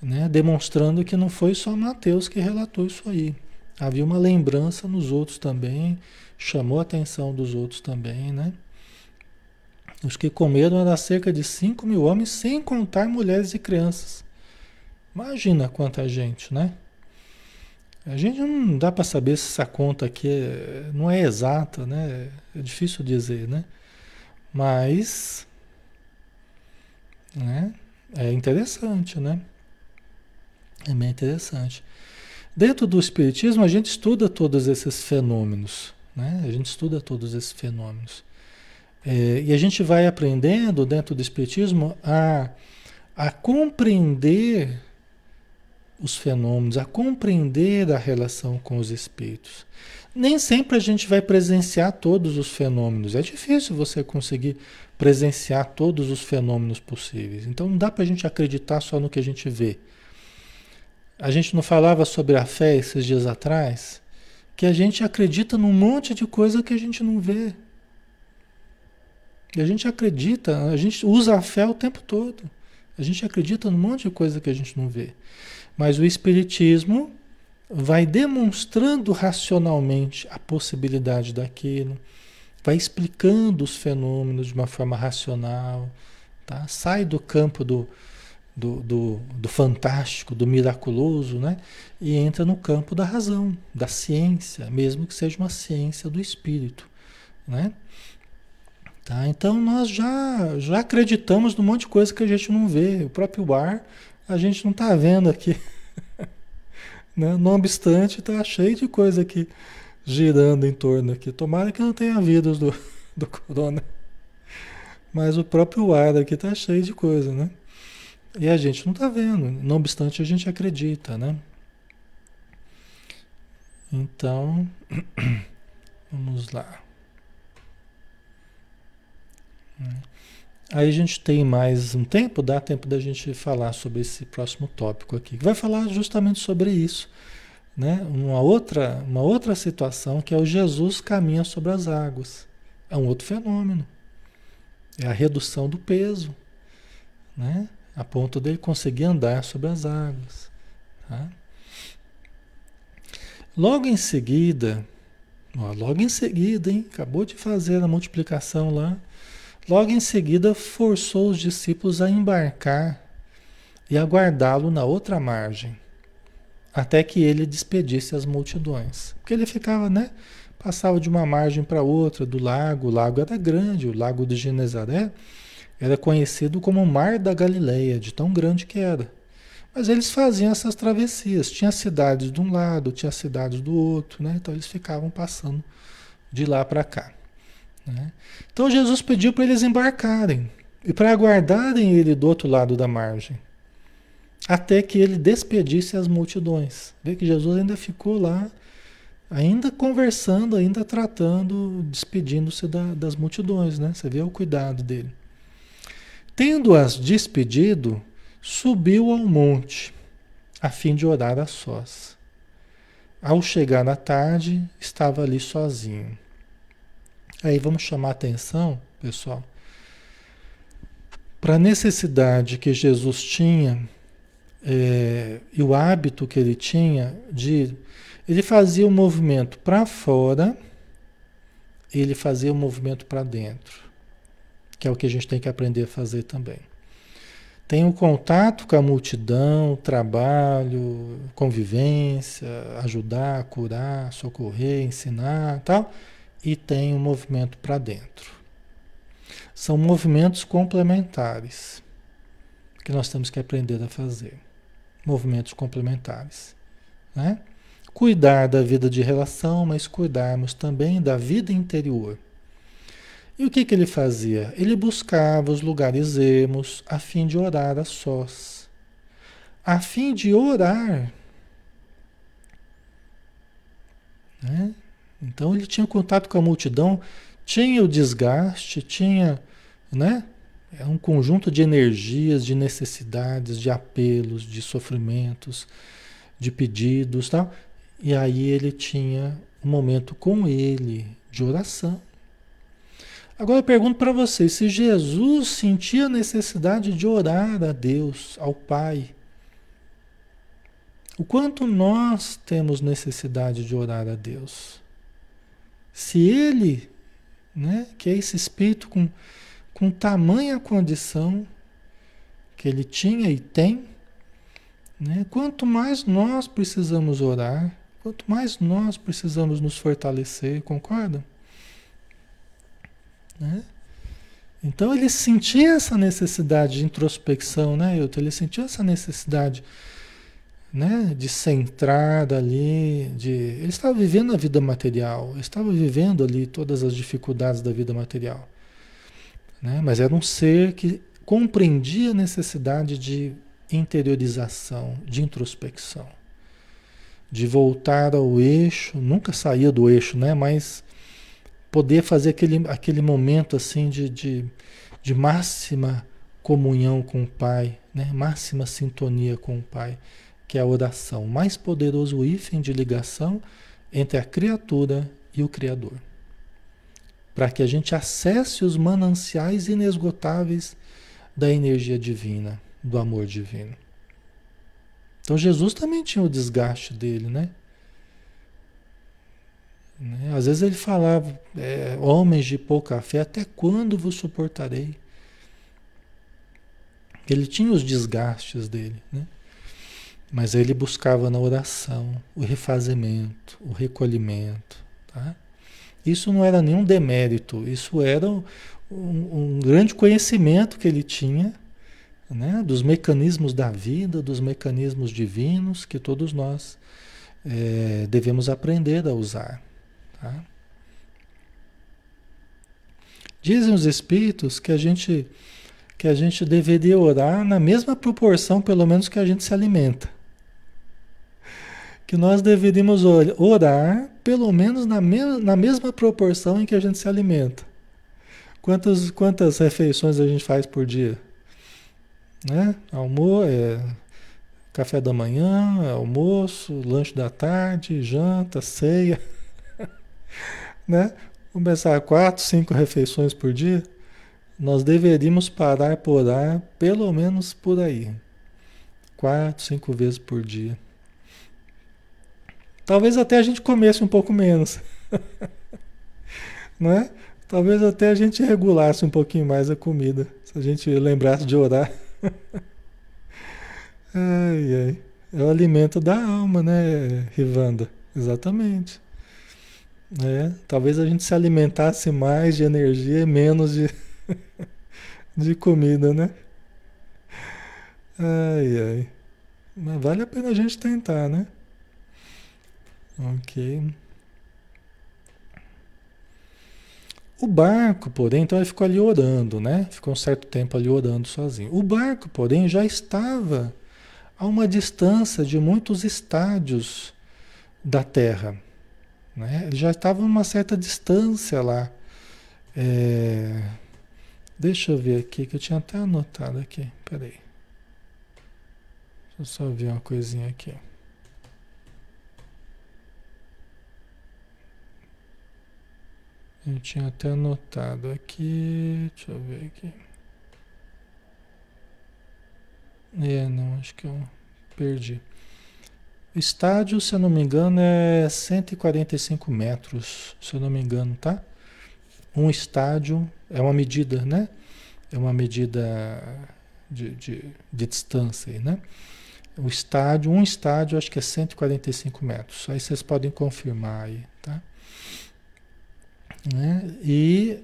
[SPEAKER 1] né? demonstrando que não foi só Mateus que relatou isso aí. Havia uma lembrança nos outros também, chamou a atenção dos outros também, né? Os que comeram eram cerca de 5 mil homens, sem contar mulheres e crianças. Imagina quanta gente, né? A gente não dá para saber se essa conta aqui é, não é exata, né? É difícil dizer, né? Mas, né? É interessante, né? É bem interessante. Dentro do Espiritismo, a gente estuda todos esses fenômenos, né? A gente estuda todos esses fenômenos. É, e a gente vai aprendendo dentro do Espiritismo a, a compreender os fenômenos, a compreender a relação com os espíritos. Nem sempre a gente vai presenciar todos os fenômenos. É difícil você conseguir presenciar todos os fenômenos possíveis. Então não dá para a gente acreditar só no que a gente vê. A gente não falava sobre a fé esses dias atrás, que a gente acredita num monte de coisa que a gente não vê. E a gente acredita, a gente usa a fé o tempo todo. A gente acredita num monte de coisa que a gente não vê. Mas o Espiritismo vai demonstrando racionalmente a possibilidade daquilo, vai explicando os fenômenos de uma forma racional, tá? sai do campo do, do, do, do, fantástico, do miraculoso, né? e entra no campo da razão, da ciência, mesmo que seja uma ciência do espírito. Né? Tá? Então nós já, já acreditamos num monte de coisa que a gente não vê, o próprio ar a gente não está vendo aqui. *laughs* né? Não obstante, está cheio de coisa aqui girando em torno aqui. Tomara que não tenha vírus do, *laughs* do corona. Mas o próprio ar aqui está cheio de coisa, né? E a gente não está vendo. Não obstante, a gente acredita, né? Então, *clears throat* vamos lá. Aí a gente tem mais um tempo, dá tempo da gente falar sobre esse próximo tópico aqui, que vai falar justamente sobre isso, né? Uma outra, uma outra situação que é o Jesus caminha sobre as águas. É um outro fenômeno. É a redução do peso, né? A ponto dele conseguir andar sobre as águas. Tá? Logo em seguida, ó, logo em seguida, hein? Acabou de fazer a multiplicação lá Logo em seguida, forçou os discípulos a embarcar e aguardá-lo na outra margem, até que ele despedisse as multidões. Porque ele ficava, né? Passava de uma margem para outra do lago. O lago era grande, o lago de Genezaré era conhecido como o Mar da Galileia, de tão grande que era. Mas eles faziam essas travessias. Tinha cidades de um lado, tinha cidades do outro, né? Então eles ficavam passando de lá para cá. Né? Então Jesus pediu para eles embarcarem e para aguardarem ele do outro lado da margem, até que ele despedisse as multidões. Vê que Jesus ainda ficou lá, ainda conversando, ainda tratando, despedindo-se da, das multidões, né? Você vê o cuidado dele. Tendo-as despedido, subiu ao monte, a fim de orar a sós. Ao chegar na tarde, estava ali sozinho. Aí vamos chamar atenção, pessoal, para a necessidade que Jesus tinha é, e o hábito que ele tinha de. Ele fazia o movimento para fora, ele fazia o movimento para dentro, que é o que a gente tem que aprender a fazer também. Tem o contato com a multidão, trabalho, convivência, ajudar, curar, socorrer, ensinar, tal e tem um movimento para dentro. São movimentos complementares que nós temos que aprender a fazer. Movimentos complementares. Né? Cuidar da vida de relação, mas cuidarmos também da vida interior. E o que, que ele fazia? Ele buscava os lugares ermos a fim de orar a sós. A fim de orar. Né? Então ele tinha contato com a multidão, tinha o desgaste, tinha, né? É um conjunto de energias, de necessidades, de apelos, de sofrimentos, de pedidos, tal. E aí ele tinha um momento com ele de oração. Agora eu pergunto para vocês, se Jesus sentia necessidade de orar a Deus, ao Pai, o quanto nós temos necessidade de orar a Deus? Se ele, né, que é esse espírito com, com tamanha condição que ele tinha e tem, né, quanto mais nós precisamos orar, quanto mais nós precisamos nos fortalecer, concorda? Né? Então ele sentia essa necessidade de introspecção, né, Hilton? Ele sentia essa necessidade né, de centrar ali, de... ele estava vivendo a vida material, estava vivendo ali todas as dificuldades da vida material. Né? Mas era um ser que compreendia a necessidade de interiorização, de introspecção, de voltar ao eixo, nunca saía do eixo, né? mas poder fazer aquele, aquele momento assim de, de, de máxima comunhão com o Pai, né? máxima sintonia com o Pai, que é a oração, o mais poderoso hífen de ligação entre a criatura e o Criador. Para que a gente acesse os mananciais inesgotáveis da energia divina, do amor divino. Então Jesus também tinha o desgaste dele, né? Né? Às vezes ele falava, é, homens de pouca fé, até quando vos suportarei? Ele tinha os desgastes dele, né? Mas ele buscava na oração o refazimento, o recolhimento. Tá? Isso não era nenhum demérito, isso era um, um grande conhecimento que ele tinha né? dos mecanismos da vida, dos mecanismos divinos que todos nós é, devemos aprender a usar. Tá? Dizem os espíritos que a gente que a gente deveria orar na mesma proporção, pelo menos que a gente se alimenta. Que nós deveríamos orar pelo menos na, me na mesma proporção em que a gente se alimenta. Quantas, quantas refeições a gente faz por dia? Né? Almoço, é, café da manhã, almoço, lanche da tarde, janta, ceia. *laughs* né? Começar quatro, cinco refeições por dia, nós deveríamos parar por orar pelo menos por aí. Quatro, cinco vezes por dia. Talvez até a gente comesse um pouco menos. *laughs* não é? Talvez até a gente regulasse um pouquinho mais a comida. Se a gente lembrasse de orar. *laughs* ai, ai. É o alimento da alma, né, Rivanda? Exatamente. É, talvez a gente se alimentasse mais de energia e menos de, *laughs* de comida, né? Ai, ai. Mas vale a pena a gente tentar, né? Ok. O barco, porém, então ele ficou ali orando, né? Ficou um certo tempo ali orando sozinho. O barco, porém, já estava a uma distância de muitos estádios da Terra. Né? Ele já estava numa certa distância lá. É... Deixa eu ver aqui, que eu tinha até anotado aqui. Peraí. Deixa eu só ver uma coisinha aqui. Eu tinha até anotado aqui. Deixa eu ver aqui. É, não, acho que eu perdi. Estádio, se eu não me engano, é 145 metros, se eu não me engano, tá? Um estádio é uma medida, né? É uma medida de, de, de distância aí, né? O estádio, um estádio, acho que é 145 metros. Aí vocês podem confirmar aí? Né? E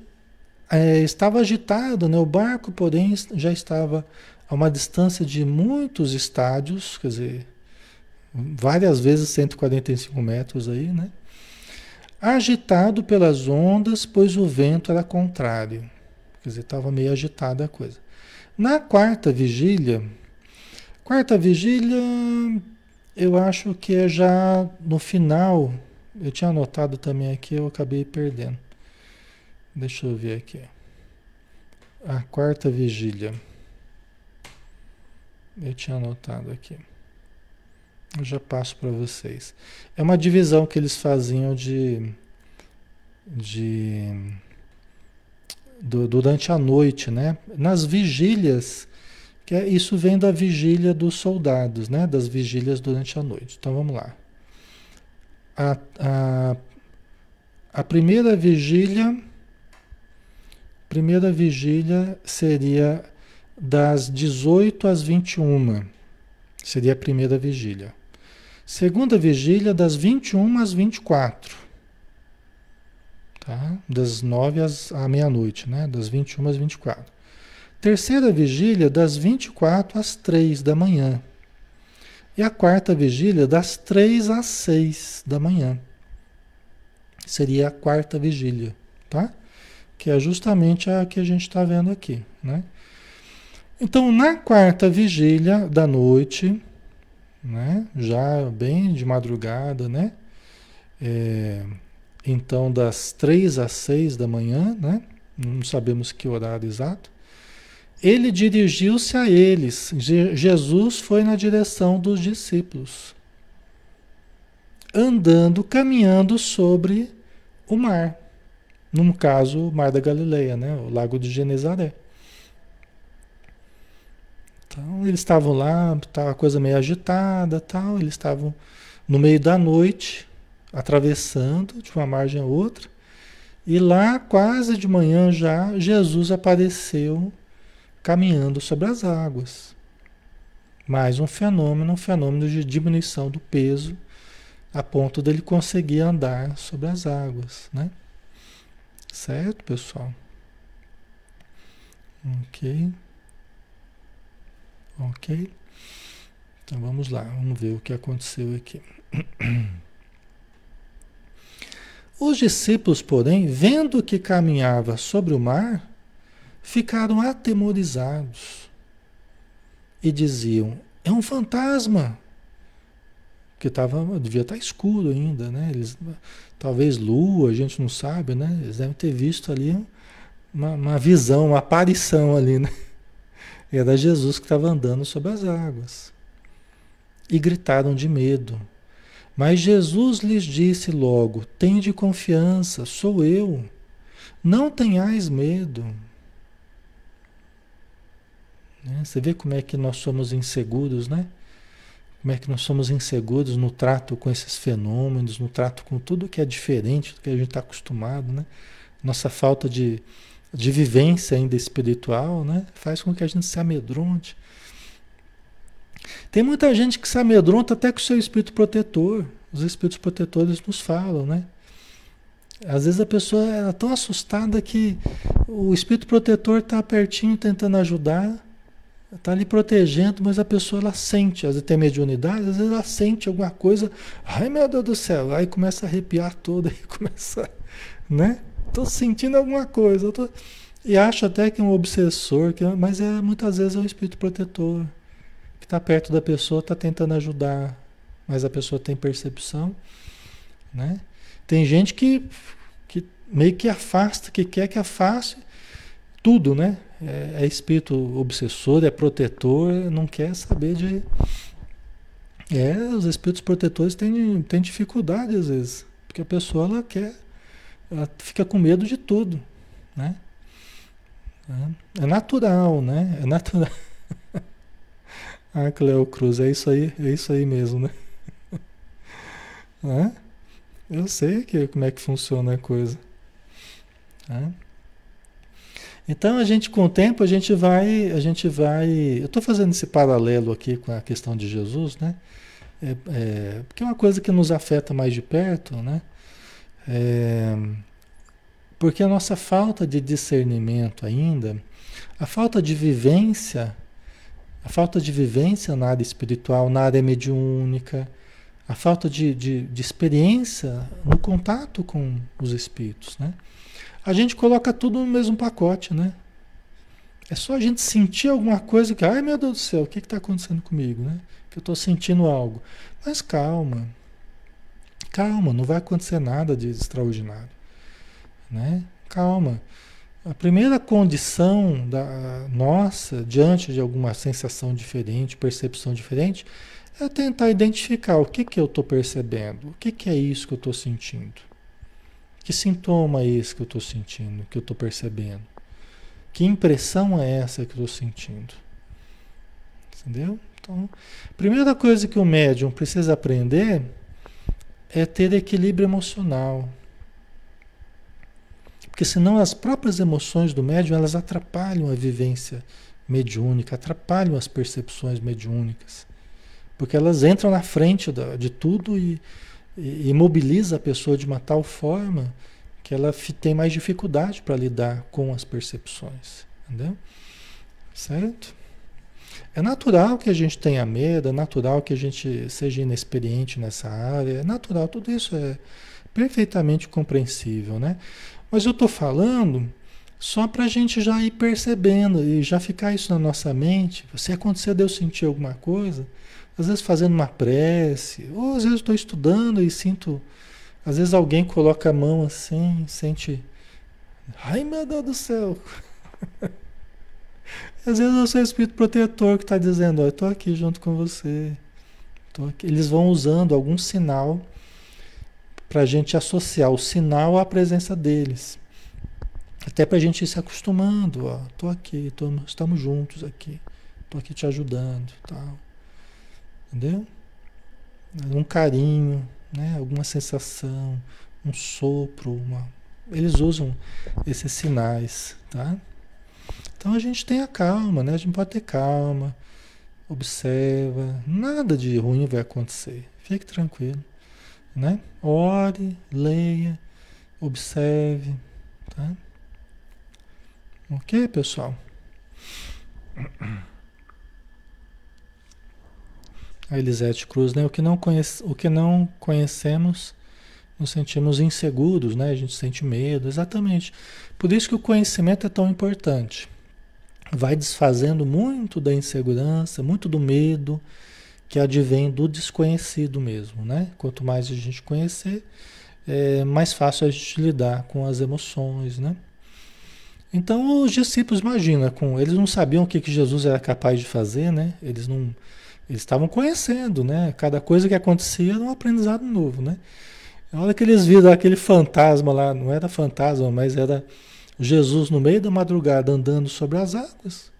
[SPEAKER 1] é, estava agitado, né? O barco, porém, já estava a uma distância de muitos estádios, quer dizer, várias vezes 145 metros aí, né? Agitado pelas ondas, pois o vento era contrário. Quer dizer, estava meio agitada a coisa. Na quarta vigília, quarta vigília, eu acho que é já no final. Eu tinha anotado também aqui, eu acabei perdendo. Deixa eu ver aqui. A quarta vigília. Eu tinha anotado aqui. Eu já passo para vocês. É uma divisão que eles faziam de, de do, durante a noite, né? Nas vigílias, que é, isso vem da vigília dos soldados, né? Das vigílias durante a noite. Então vamos lá. A, a, a primeira vigília, primeira vigília seria das 18 às 21. Seria a primeira vigília. Segunda vigília das 21 às 24. Tá? Das 9 às, à meia-noite, né? Das 21 às 24. Terceira vigília das 24 às 3 da manhã. E a quarta vigília das 3 às 6 da manhã. Seria a quarta vigília, tá? Que é justamente a que a gente está vendo aqui, né? Então, na quarta vigília da noite, né? Já bem de madrugada, né? É, então, das três às seis da manhã, né? Não sabemos que horário exato. Ele dirigiu-se a eles. Jesus foi na direção dos discípulos, andando, caminhando sobre o mar. No caso, o Mar da Galileia, né? O Lago de Genezaré. Então, eles estavam lá, estava a coisa meio agitada, tal. Eles estavam no meio da noite, atravessando de uma margem a outra. E lá, quase de manhã já, Jesus apareceu caminhando sobre as águas. Mais um fenômeno, um fenômeno de diminuição do peso, a ponto dele conseguir andar sobre as águas, né? Certo, pessoal? Ok. Ok. Então vamos lá, vamos ver o que aconteceu aqui. *clears throat* Os discípulos, porém, vendo que caminhava sobre o mar, ficaram atemorizados e diziam: É um fantasma. Que tava, devia estar escuro ainda, né? Eles, talvez lua, a gente não sabe, né? Eles devem ter visto ali uma, uma visão, uma aparição ali, né? *laughs* Era Jesus que estava andando sobre as águas. E gritaram de medo. Mas Jesus lhes disse logo: Tende confiança, sou eu. Não tenhais medo. Né? Você vê como é que nós somos inseguros, né? Como é que nós somos inseguros no trato com esses fenômenos, no trato com tudo que é diferente do que a gente está acostumado, né? Nossa falta de, de vivência ainda espiritual, né? Faz com que a gente se amedronte. Tem muita gente que se amedronta até com o seu espírito protetor. Os espíritos protetores nos falam, né? Às vezes a pessoa é tão assustada que o espírito protetor está pertinho tentando ajudar, está ali protegendo, mas a pessoa ela sente, às vezes tem mediunidade, às vezes ela sente alguma coisa, ai meu Deus do céu, aí começa a arrepiar toda, *laughs* aí começa, né? Estou sentindo alguma coisa, tô... e acha até que é um obsessor, que é... mas é muitas vezes é um espírito protetor que está perto da pessoa, está tentando ajudar, mas a pessoa tem percepção, né? Tem gente que, que meio que afasta, que quer que afaste tudo, né? É, é espírito obsessor, é protetor, não quer saber de. É, os espíritos protetores têm, têm dificuldade às vezes, porque a pessoa ela quer, ela fica com medo de tudo, né? É, é natural, né? É natural. *laughs* Ah, Cleo Cruz, é isso aí, é isso aí mesmo, né? *laughs* Eu sei que, como é que funciona a coisa. É? Então a gente com o tempo a gente vai, a gente vai. Eu estou fazendo esse paralelo aqui com a questão de Jesus, né? É, é, porque é uma coisa que nos afeta mais de perto, né? É, porque a nossa falta de discernimento ainda, a falta de vivência a falta de vivência na área espiritual, na área mediúnica, a falta de, de, de experiência no contato com os espíritos, né? A gente coloca tudo no mesmo pacote, né? É só a gente sentir alguma coisa que, ai meu Deus do céu, o que está acontecendo comigo, né? Que eu estou sentindo algo. Mas calma, calma, não vai acontecer nada de extraordinário, né? Calma. A primeira condição da nossa diante de alguma sensação diferente, percepção diferente, é tentar identificar o que, que eu estou percebendo, o que, que é isso que eu estou sentindo. Que sintoma é esse que eu estou sentindo, que eu estou percebendo? Que impressão é essa que eu estou sentindo? Entendeu? Então, a primeira coisa que o médium precisa aprender é ter equilíbrio emocional. Porque senão as próprias emoções do médium, elas atrapalham a vivência mediúnica, atrapalham as percepções mediúnicas. Porque elas entram na frente de tudo e, e imobiliza a pessoa de uma tal forma que ela tem mais dificuldade para lidar com as percepções. Entendeu? Certo? É natural que a gente tenha medo, é natural que a gente seja inexperiente nessa área, é natural, tudo isso é perfeitamente compreensível, né? Mas eu estou falando só para a gente já ir percebendo e já ficar isso na nossa mente. Se acontecer de eu sentir alguma coisa, às vezes fazendo uma prece, ou às vezes estou estudando e sinto, às vezes alguém coloca a mão assim, sente, ai meu Deus do céu. *laughs* às vezes é o seu espírito protetor que está dizendo, ó, eu estou aqui junto com você. Eles vão usando algum sinal para a gente associar o sinal à presença deles. Até para a gente ir se acostumando, ó, tô aqui, tô, estamos juntos aqui, tô aqui te ajudando, tal. Entendeu? Um carinho, né? Alguma sensação, um sopro, uma... eles usam esses sinais, tá? Então a gente tem a calma, né? A gente pode ter calma, observa, nada de ruim vai acontecer. Fique tranquilo, né? Ore, leia, observe, tá? Ok, pessoal? *clears throat* A Elisete Cruz, né? O que não, conhece, o que não conhecemos, nos sentimos inseguros, né? A gente sente medo, exatamente. Por isso que o conhecimento é tão importante. Vai desfazendo muito da insegurança, muito do medo que advém do desconhecido mesmo, né? Quanto mais a gente conhecer, é mais fácil a gente lidar com as emoções, né? Então os discípulos, imagina, com, eles não sabiam o que, que Jesus era capaz de fazer, né? Eles não. Eles estavam conhecendo, né? Cada coisa que acontecia era um aprendizado novo, né? Na hora que eles viram aquele fantasma lá, não era fantasma, mas era Jesus no meio da madrugada andando sobre as águas.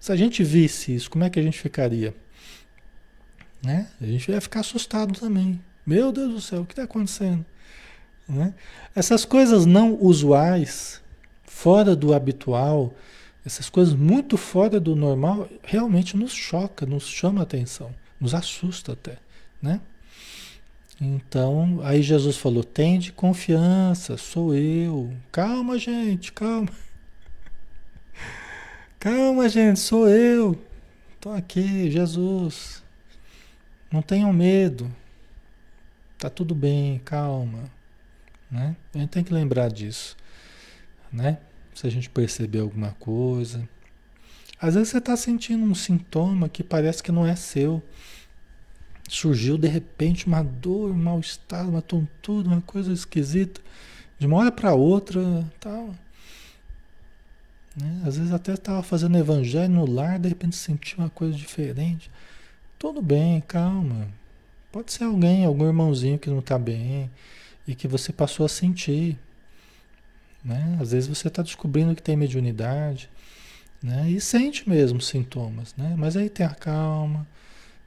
[SPEAKER 1] Se a gente visse isso, como é que a gente ficaria? Né? A gente ia ficar assustado também. Meu Deus do céu, o que está acontecendo? Né? Essas coisas não usuais, fora do habitual, essas coisas muito fora do normal, realmente nos choca, nos chama a atenção, nos assusta até, né? Então, aí Jesus falou: "Tende confiança, sou eu. Calma, gente, calma. *laughs* Calma, gente, sou eu. Estou aqui, Jesus. Não tenham medo. Tá tudo bem, calma, né? A gente tem que lembrar disso, né? Se a gente perceber alguma coisa. Às vezes você está sentindo um sintoma que parece que não é seu. Surgiu de repente uma dor, um mal-estar, uma tontura, uma coisa esquisita. De uma hora para outra, tal. Né? Às vezes até estava fazendo evangelho no lar, de repente sentiu uma coisa diferente. Tudo bem, calma. Pode ser alguém, algum irmãozinho que não está bem e que você passou a sentir. Né? Às vezes você está descobrindo que tem mediunidade né? e sente mesmo sintomas, né? mas aí tem a calma.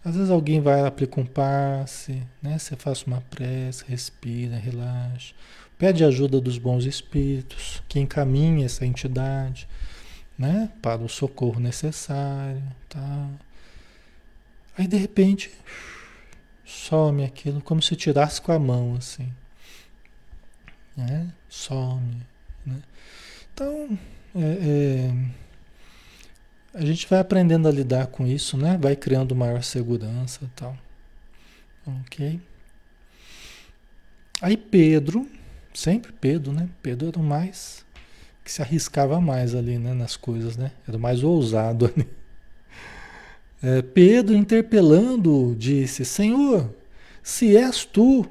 [SPEAKER 1] Às vezes alguém vai aplica um passe, né? você faz uma prece, respira, relaxa. Pede ajuda dos bons espíritos que encaminhem essa entidade né? para o socorro necessário. Tá? Aí de repente some aquilo como se tirasse com a mão assim. Né? Some. Né? Então, é, é, a gente vai aprendendo a lidar com isso, né? Vai criando maior segurança e tal. Ok? Aí Pedro, sempre Pedro, né? Pedro era o mais que se arriscava mais ali, né? Nas coisas, né? Era o mais ousado ali. É, Pedro, interpelando, disse: Senhor, se és tu,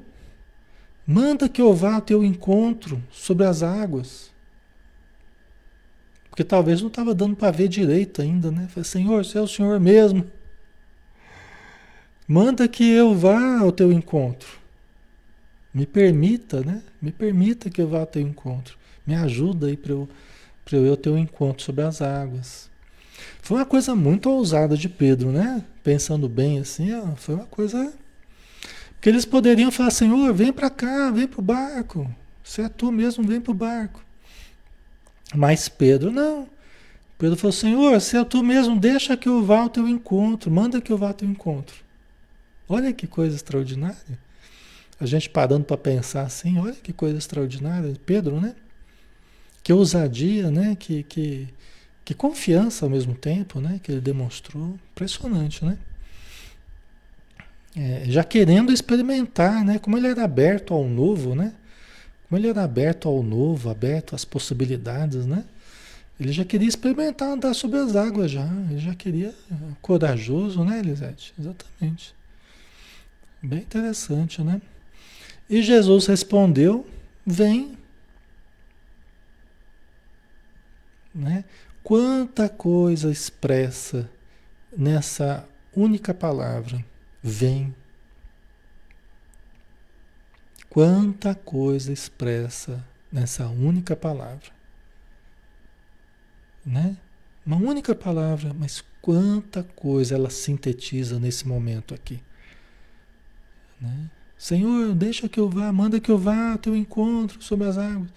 [SPEAKER 1] Manda que eu vá ao teu encontro sobre as águas. Porque talvez não estava dando para ver direito ainda, né? Falei, Senhor, se é o Senhor mesmo. Manda que eu vá ao teu encontro. Me permita, né? Me permita que eu vá ao teu encontro. Me ajuda aí para eu, eu ir ao teu encontro sobre as águas. Foi uma coisa muito ousada de Pedro, né? Pensando bem assim, foi uma coisa que eles poderiam falar, Senhor, vem para cá, vem para o barco. Se é tu mesmo, vem para o barco. Mas Pedro não. Pedro falou, Senhor, se é tu mesmo, deixa que eu vá ao teu encontro, manda que eu vá ao teu encontro. Olha que coisa extraordinária. A gente parando para pensar assim, olha que coisa extraordinária. Pedro, né? Que ousadia, né? Que, que, que confiança ao mesmo tempo, né? Que ele demonstrou. Impressionante, né? É, já querendo experimentar, né? Como ele era aberto ao novo, né? Como ele era aberto ao novo, aberto às possibilidades, né? Ele já queria experimentar andar sobre as águas já. Ele já queria corajoso, né, Elisete? Exatamente. Bem interessante, né? E Jesus respondeu: Vem. Né? Quanta coisa expressa nessa única palavra: Vem. Quanta coisa expressa nessa única palavra. Né? Uma única palavra, mas quanta coisa ela sintetiza nesse momento aqui. Né? Senhor, deixa que eu vá, manda que eu vá ao teu encontro sobre as águas.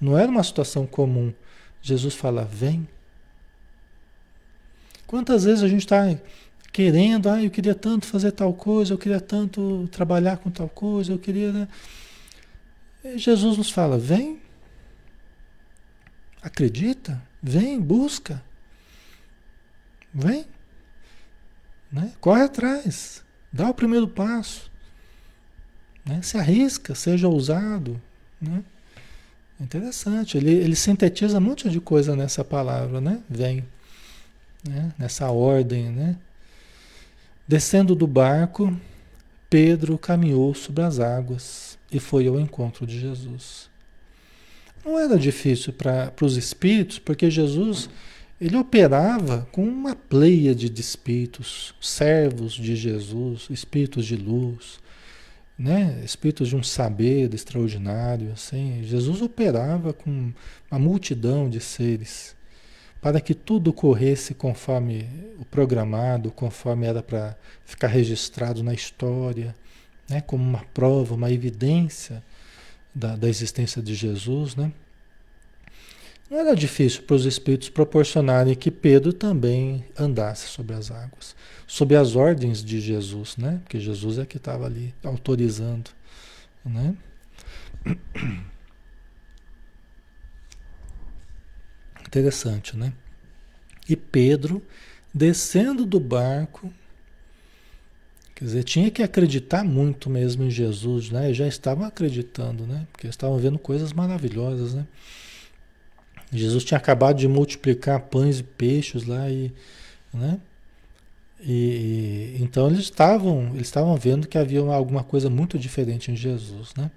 [SPEAKER 1] Não era uma situação comum. Jesus fala, vem. Quantas vezes a gente está querendo, ah, eu queria tanto fazer tal coisa, eu queria tanto trabalhar com tal coisa, eu queria. Né? Jesus nos fala: vem, acredita, vem, busca, vem, né? corre atrás, dá o primeiro passo, né? se arrisca, seja ousado. Né? Interessante, ele, ele sintetiza um monte de coisa nessa palavra, né? Vem, né? nessa ordem, né? Descendo do barco, Pedro caminhou sobre as águas e foi ao encontro de Jesus. Não era difícil para os espíritos, porque Jesus ele operava com uma pleia de espíritos, servos de Jesus, espíritos de luz, né? espíritos de um saber extraordinário. Assim. Jesus operava com uma multidão de seres para que tudo corresse conforme o programado, conforme era para ficar registrado na história, né, como uma prova, uma evidência da, da existência de Jesus. Né? Não era difícil para os espíritos proporcionarem que Pedro também andasse sobre as águas, sob as ordens de Jesus, né? porque Jesus é que estava ali autorizando. Né? Interessante, né? E Pedro, descendo do barco, quer dizer, tinha que acreditar muito mesmo em Jesus, né? Já estavam acreditando, né? Porque estavam vendo coisas maravilhosas, né? Jesus tinha acabado de multiplicar pães e peixes lá e, né? E, então eles estavam, eles estavam vendo que havia alguma coisa muito diferente em Jesus, né?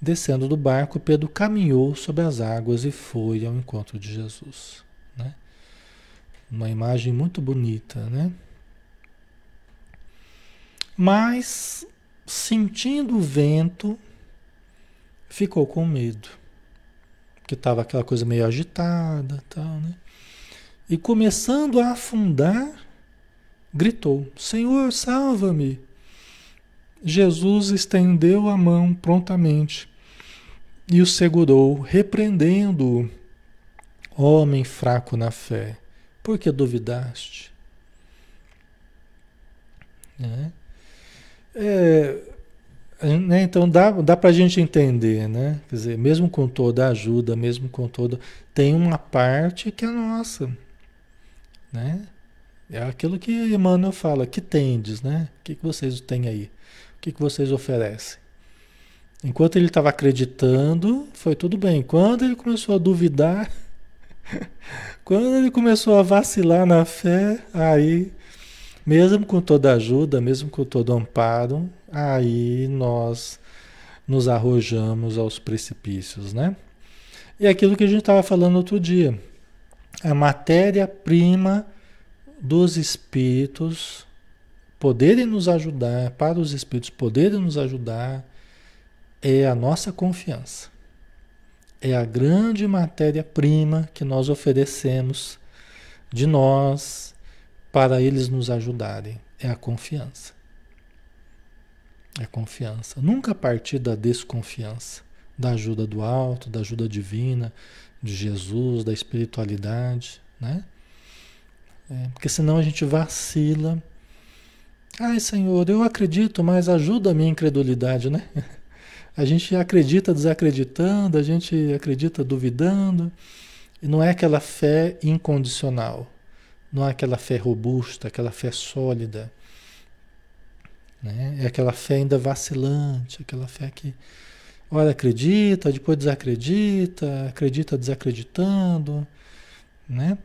[SPEAKER 1] Descendo do barco, Pedro caminhou sobre as águas e foi ao encontro de Jesus. Né? Uma imagem muito bonita, né? Mas, sentindo o vento, ficou com medo. Que estava aquela coisa meio agitada, tal, né? E começando a afundar, gritou: Senhor, salva-me! Jesus estendeu a mão prontamente e o segurou, repreendendo-o. Homem fraco na fé, por que duvidaste? Né? É, né, então dá, dá para a gente entender, né? Quer dizer, mesmo com toda a ajuda, mesmo com toda. Tem uma parte que é nossa. Né? É aquilo que Emmanuel fala, que tendes, né? O que, que vocês têm aí? O que, que vocês oferecem? Enquanto ele estava acreditando, foi tudo bem. Quando ele começou a duvidar, *laughs* quando ele começou a vacilar na fé, aí, mesmo com toda ajuda, mesmo com todo amparo, aí nós nos arrojamos aos precipícios, né? E aquilo que a gente estava falando outro dia, a matéria-prima dos espíritos poderem nos ajudar, para os espíritos poderem nos ajudar, é a nossa confiança. É a grande matéria-prima que nós oferecemos de nós para eles nos ajudarem. É a confiança. É a confiança. Nunca partir da desconfiança, da ajuda do alto, da ajuda divina, de Jesus, da espiritualidade, né? É, porque senão a gente vacila, Ai, Senhor, eu acredito, mas ajuda a minha incredulidade, né? *laughs* A gente acredita desacreditando, a gente acredita duvidando, e não é aquela fé incondicional, não é aquela fé robusta, aquela fé sólida, né? É aquela fé ainda vacilante, aquela fé que, olha, acredita, depois desacredita, acredita desacreditando, né?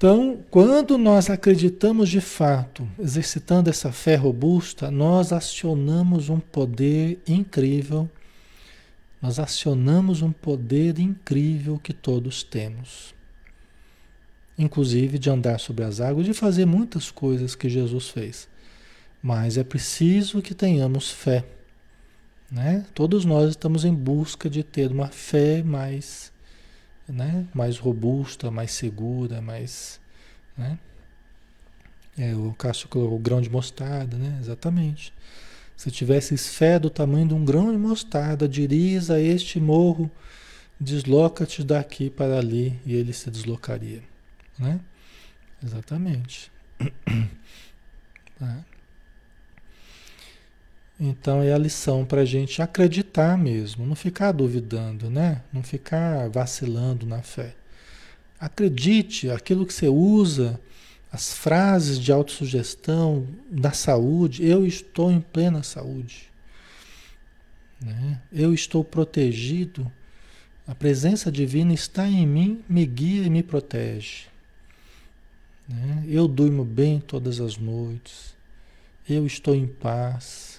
[SPEAKER 1] Então, quando nós acreditamos de fato, exercitando essa fé robusta, nós acionamos um poder incrível, nós acionamos um poder incrível que todos temos. Inclusive de andar sobre as águas, de fazer muitas coisas que Jesus fez. Mas é preciso que tenhamos fé. Né? Todos nós estamos em busca de ter uma fé mais né? mais robusta, mais segura, mais. Né? É, o Cássio colocou o grão de mostarda, né? Exatamente. Se tivesses fé do tamanho de um grão de mostarda, dirias a este morro, desloca-te daqui para ali, e ele se deslocaria. Né? Exatamente. *clears throat* É. Então é a lição para a gente acreditar mesmo, não ficar duvidando, né? Não ficar vacilando na fé. Acredite, aquilo que você usa, as frases de autossugestão da saúde, eu estou em plena saúde. Né? Eu estou protegido, a presença divina está em mim, me guia e me protege. Né? Eu durmo bem todas as noites, eu estou em paz.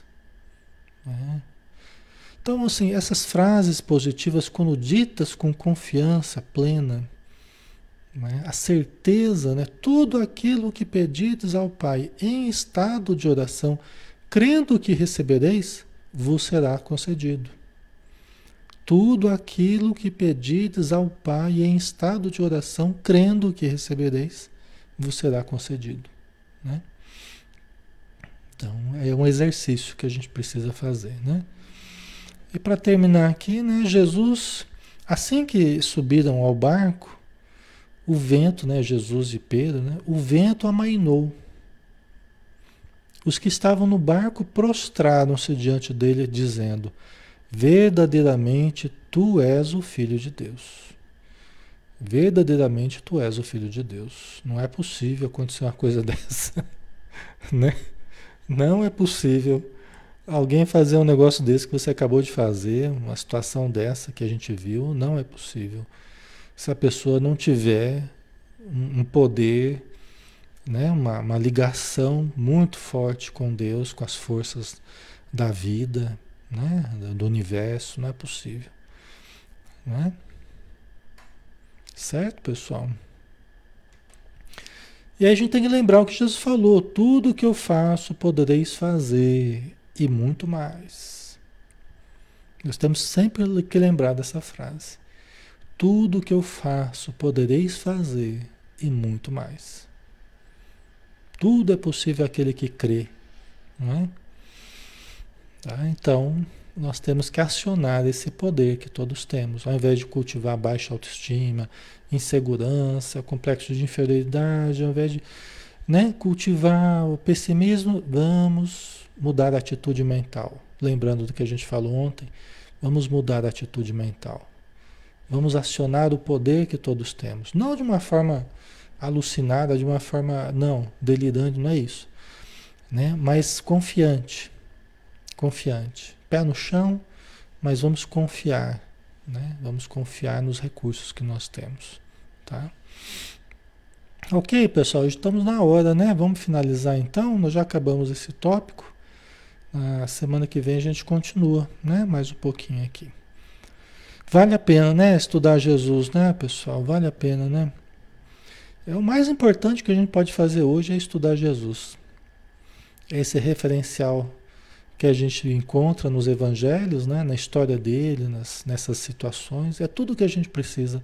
[SPEAKER 1] Né? Então, assim, essas frases positivas, quando ditas com confiança plena, né? a certeza, né? tudo aquilo que pedides ao Pai em estado de oração, crendo que recebereis, vos será concedido. Tudo aquilo que pedides ao Pai em estado de oração, crendo que recebereis, vos será concedido. Né? Então, é um exercício que a gente precisa fazer, né? E para terminar aqui, né, Jesus, assim que subiram ao barco, o vento, né, Jesus e Pedro, né, o vento amainou. Os que estavam no barco prostraram-se diante dele, dizendo: Verdadeiramente tu és o Filho de Deus. Verdadeiramente tu és o Filho de Deus. Não é possível acontecer uma coisa *laughs* dessa, né? Não é possível alguém fazer um negócio desse que você acabou de fazer, uma situação dessa que a gente viu, não é possível. Se a pessoa não tiver um poder, né, uma, uma ligação muito forte com Deus, com as forças da vida, né, do universo, não é possível. Né? Certo, pessoal? E aí a gente tem que lembrar o que Jesus falou: tudo que eu faço podereis fazer e muito mais. Nós temos sempre que lembrar dessa frase. Tudo que eu faço podereis fazer e muito mais. Tudo é possível aquele que crê. Não é? Tá? Então, nós temos que acionar esse poder que todos temos, ao invés de cultivar baixa autoestima, insegurança, complexo de inferioridade, ao invés de né, cultivar o pessimismo, vamos mudar a atitude mental. Lembrando do que a gente falou ontem, vamos mudar a atitude mental. Vamos acionar o poder que todos temos. Não de uma forma alucinada, de uma forma, não, delirante, não é isso. Né? Mas confiante. Confiante. Pé no chão, mas vamos confiar. Né? Vamos confiar nos recursos que nós temos. Tá? Ok, pessoal, estamos na hora, né? Vamos finalizar então. Nós já acabamos esse tópico. Na semana que vem a gente continua, né? Mais um pouquinho aqui. Vale a pena, né? Estudar Jesus, né, pessoal? Vale a pena, né? É o mais importante que a gente pode fazer hoje é estudar Jesus. Esse referencial que a gente encontra nos evangelhos, né? Na história dele, nas, nessas situações, é tudo que a gente precisa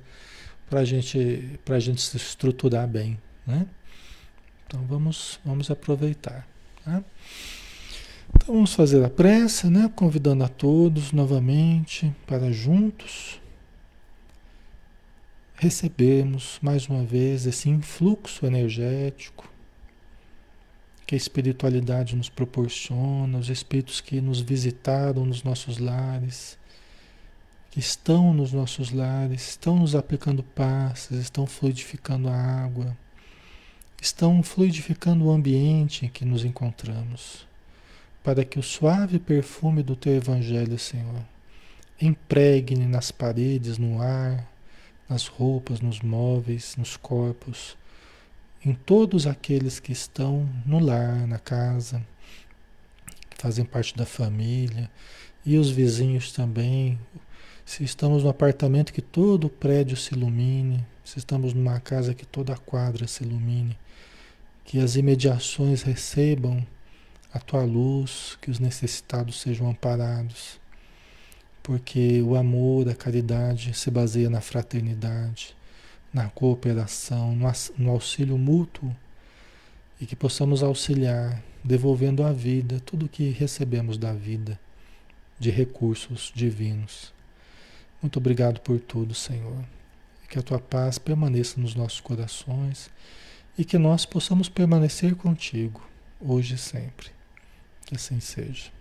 [SPEAKER 1] para gente, a gente se estruturar bem. Né? Então vamos, vamos aproveitar. Tá? Então vamos fazer a prece, né? convidando a todos novamente para juntos recebermos mais uma vez esse influxo energético que a espiritualidade nos proporciona, os espíritos que nos visitaram nos nossos lares, que estão nos nossos lares, estão nos aplicando passes, estão fluidificando a água, estão fluidificando o ambiente em que nos encontramos, para que o suave perfume do teu Evangelho, Senhor, impregne nas paredes, no ar, nas roupas, nos móveis, nos corpos em todos aqueles que estão no lar, na casa, que fazem parte da família, e os vizinhos também. Se estamos no apartamento, que todo o prédio se ilumine. Se estamos numa casa, que toda a quadra se ilumine. Que as imediações recebam a tua luz, que os necessitados sejam amparados. Porque o amor, a caridade se baseia na fraternidade na cooperação, no auxílio mútuo e que possamos auxiliar, devolvendo à vida tudo que recebemos da vida, de recursos divinos. Muito obrigado por tudo, Senhor. Que a tua paz permaneça nos nossos corações e que nós possamos permanecer contigo, hoje e sempre. Que assim seja.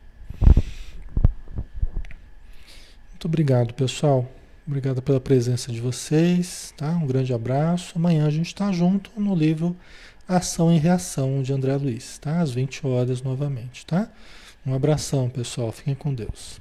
[SPEAKER 1] Muito obrigado, pessoal. Obrigado pela presença de vocês, tá? Um grande abraço. Amanhã a gente está junto no livro Ação e Reação de André Luiz, tá? Às 20 horas novamente, tá? Um abração, pessoal. Fiquem com Deus.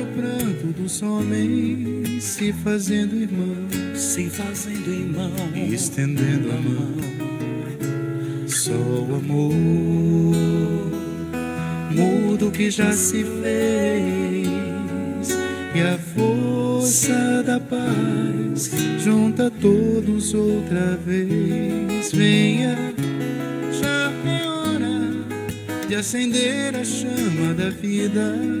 [SPEAKER 2] o pranto dos homens, se fazendo irmão,
[SPEAKER 3] se fazendo irmão,
[SPEAKER 2] e estendendo a mão. Só o amor muda o que já se fez, e a força da paz junta todos outra vez. Venha, já é hora de acender a chama da vida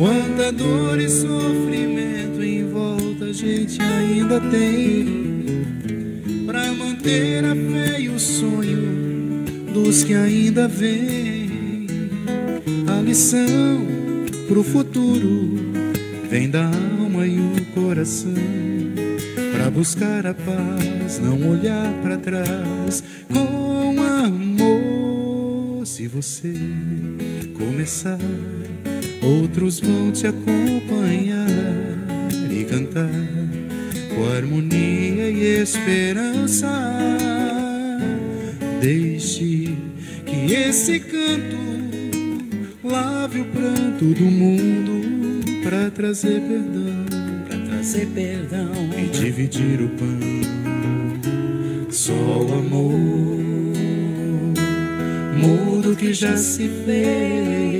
[SPEAKER 2] Quanta dor e sofrimento em volta a gente ainda tem para manter a fé e o sonho dos que ainda vêm a lição pro futuro vem da alma e o coração. Pra buscar a paz, não olhar para trás com amor. Se você começar, outros vão te acompanhar e cantar com harmonia e esperança. Deixe que esse canto lave o pranto do mundo para trazer perdão,
[SPEAKER 3] para trazer perdão
[SPEAKER 2] e dividir o pão. Só o amor mudo que já se fez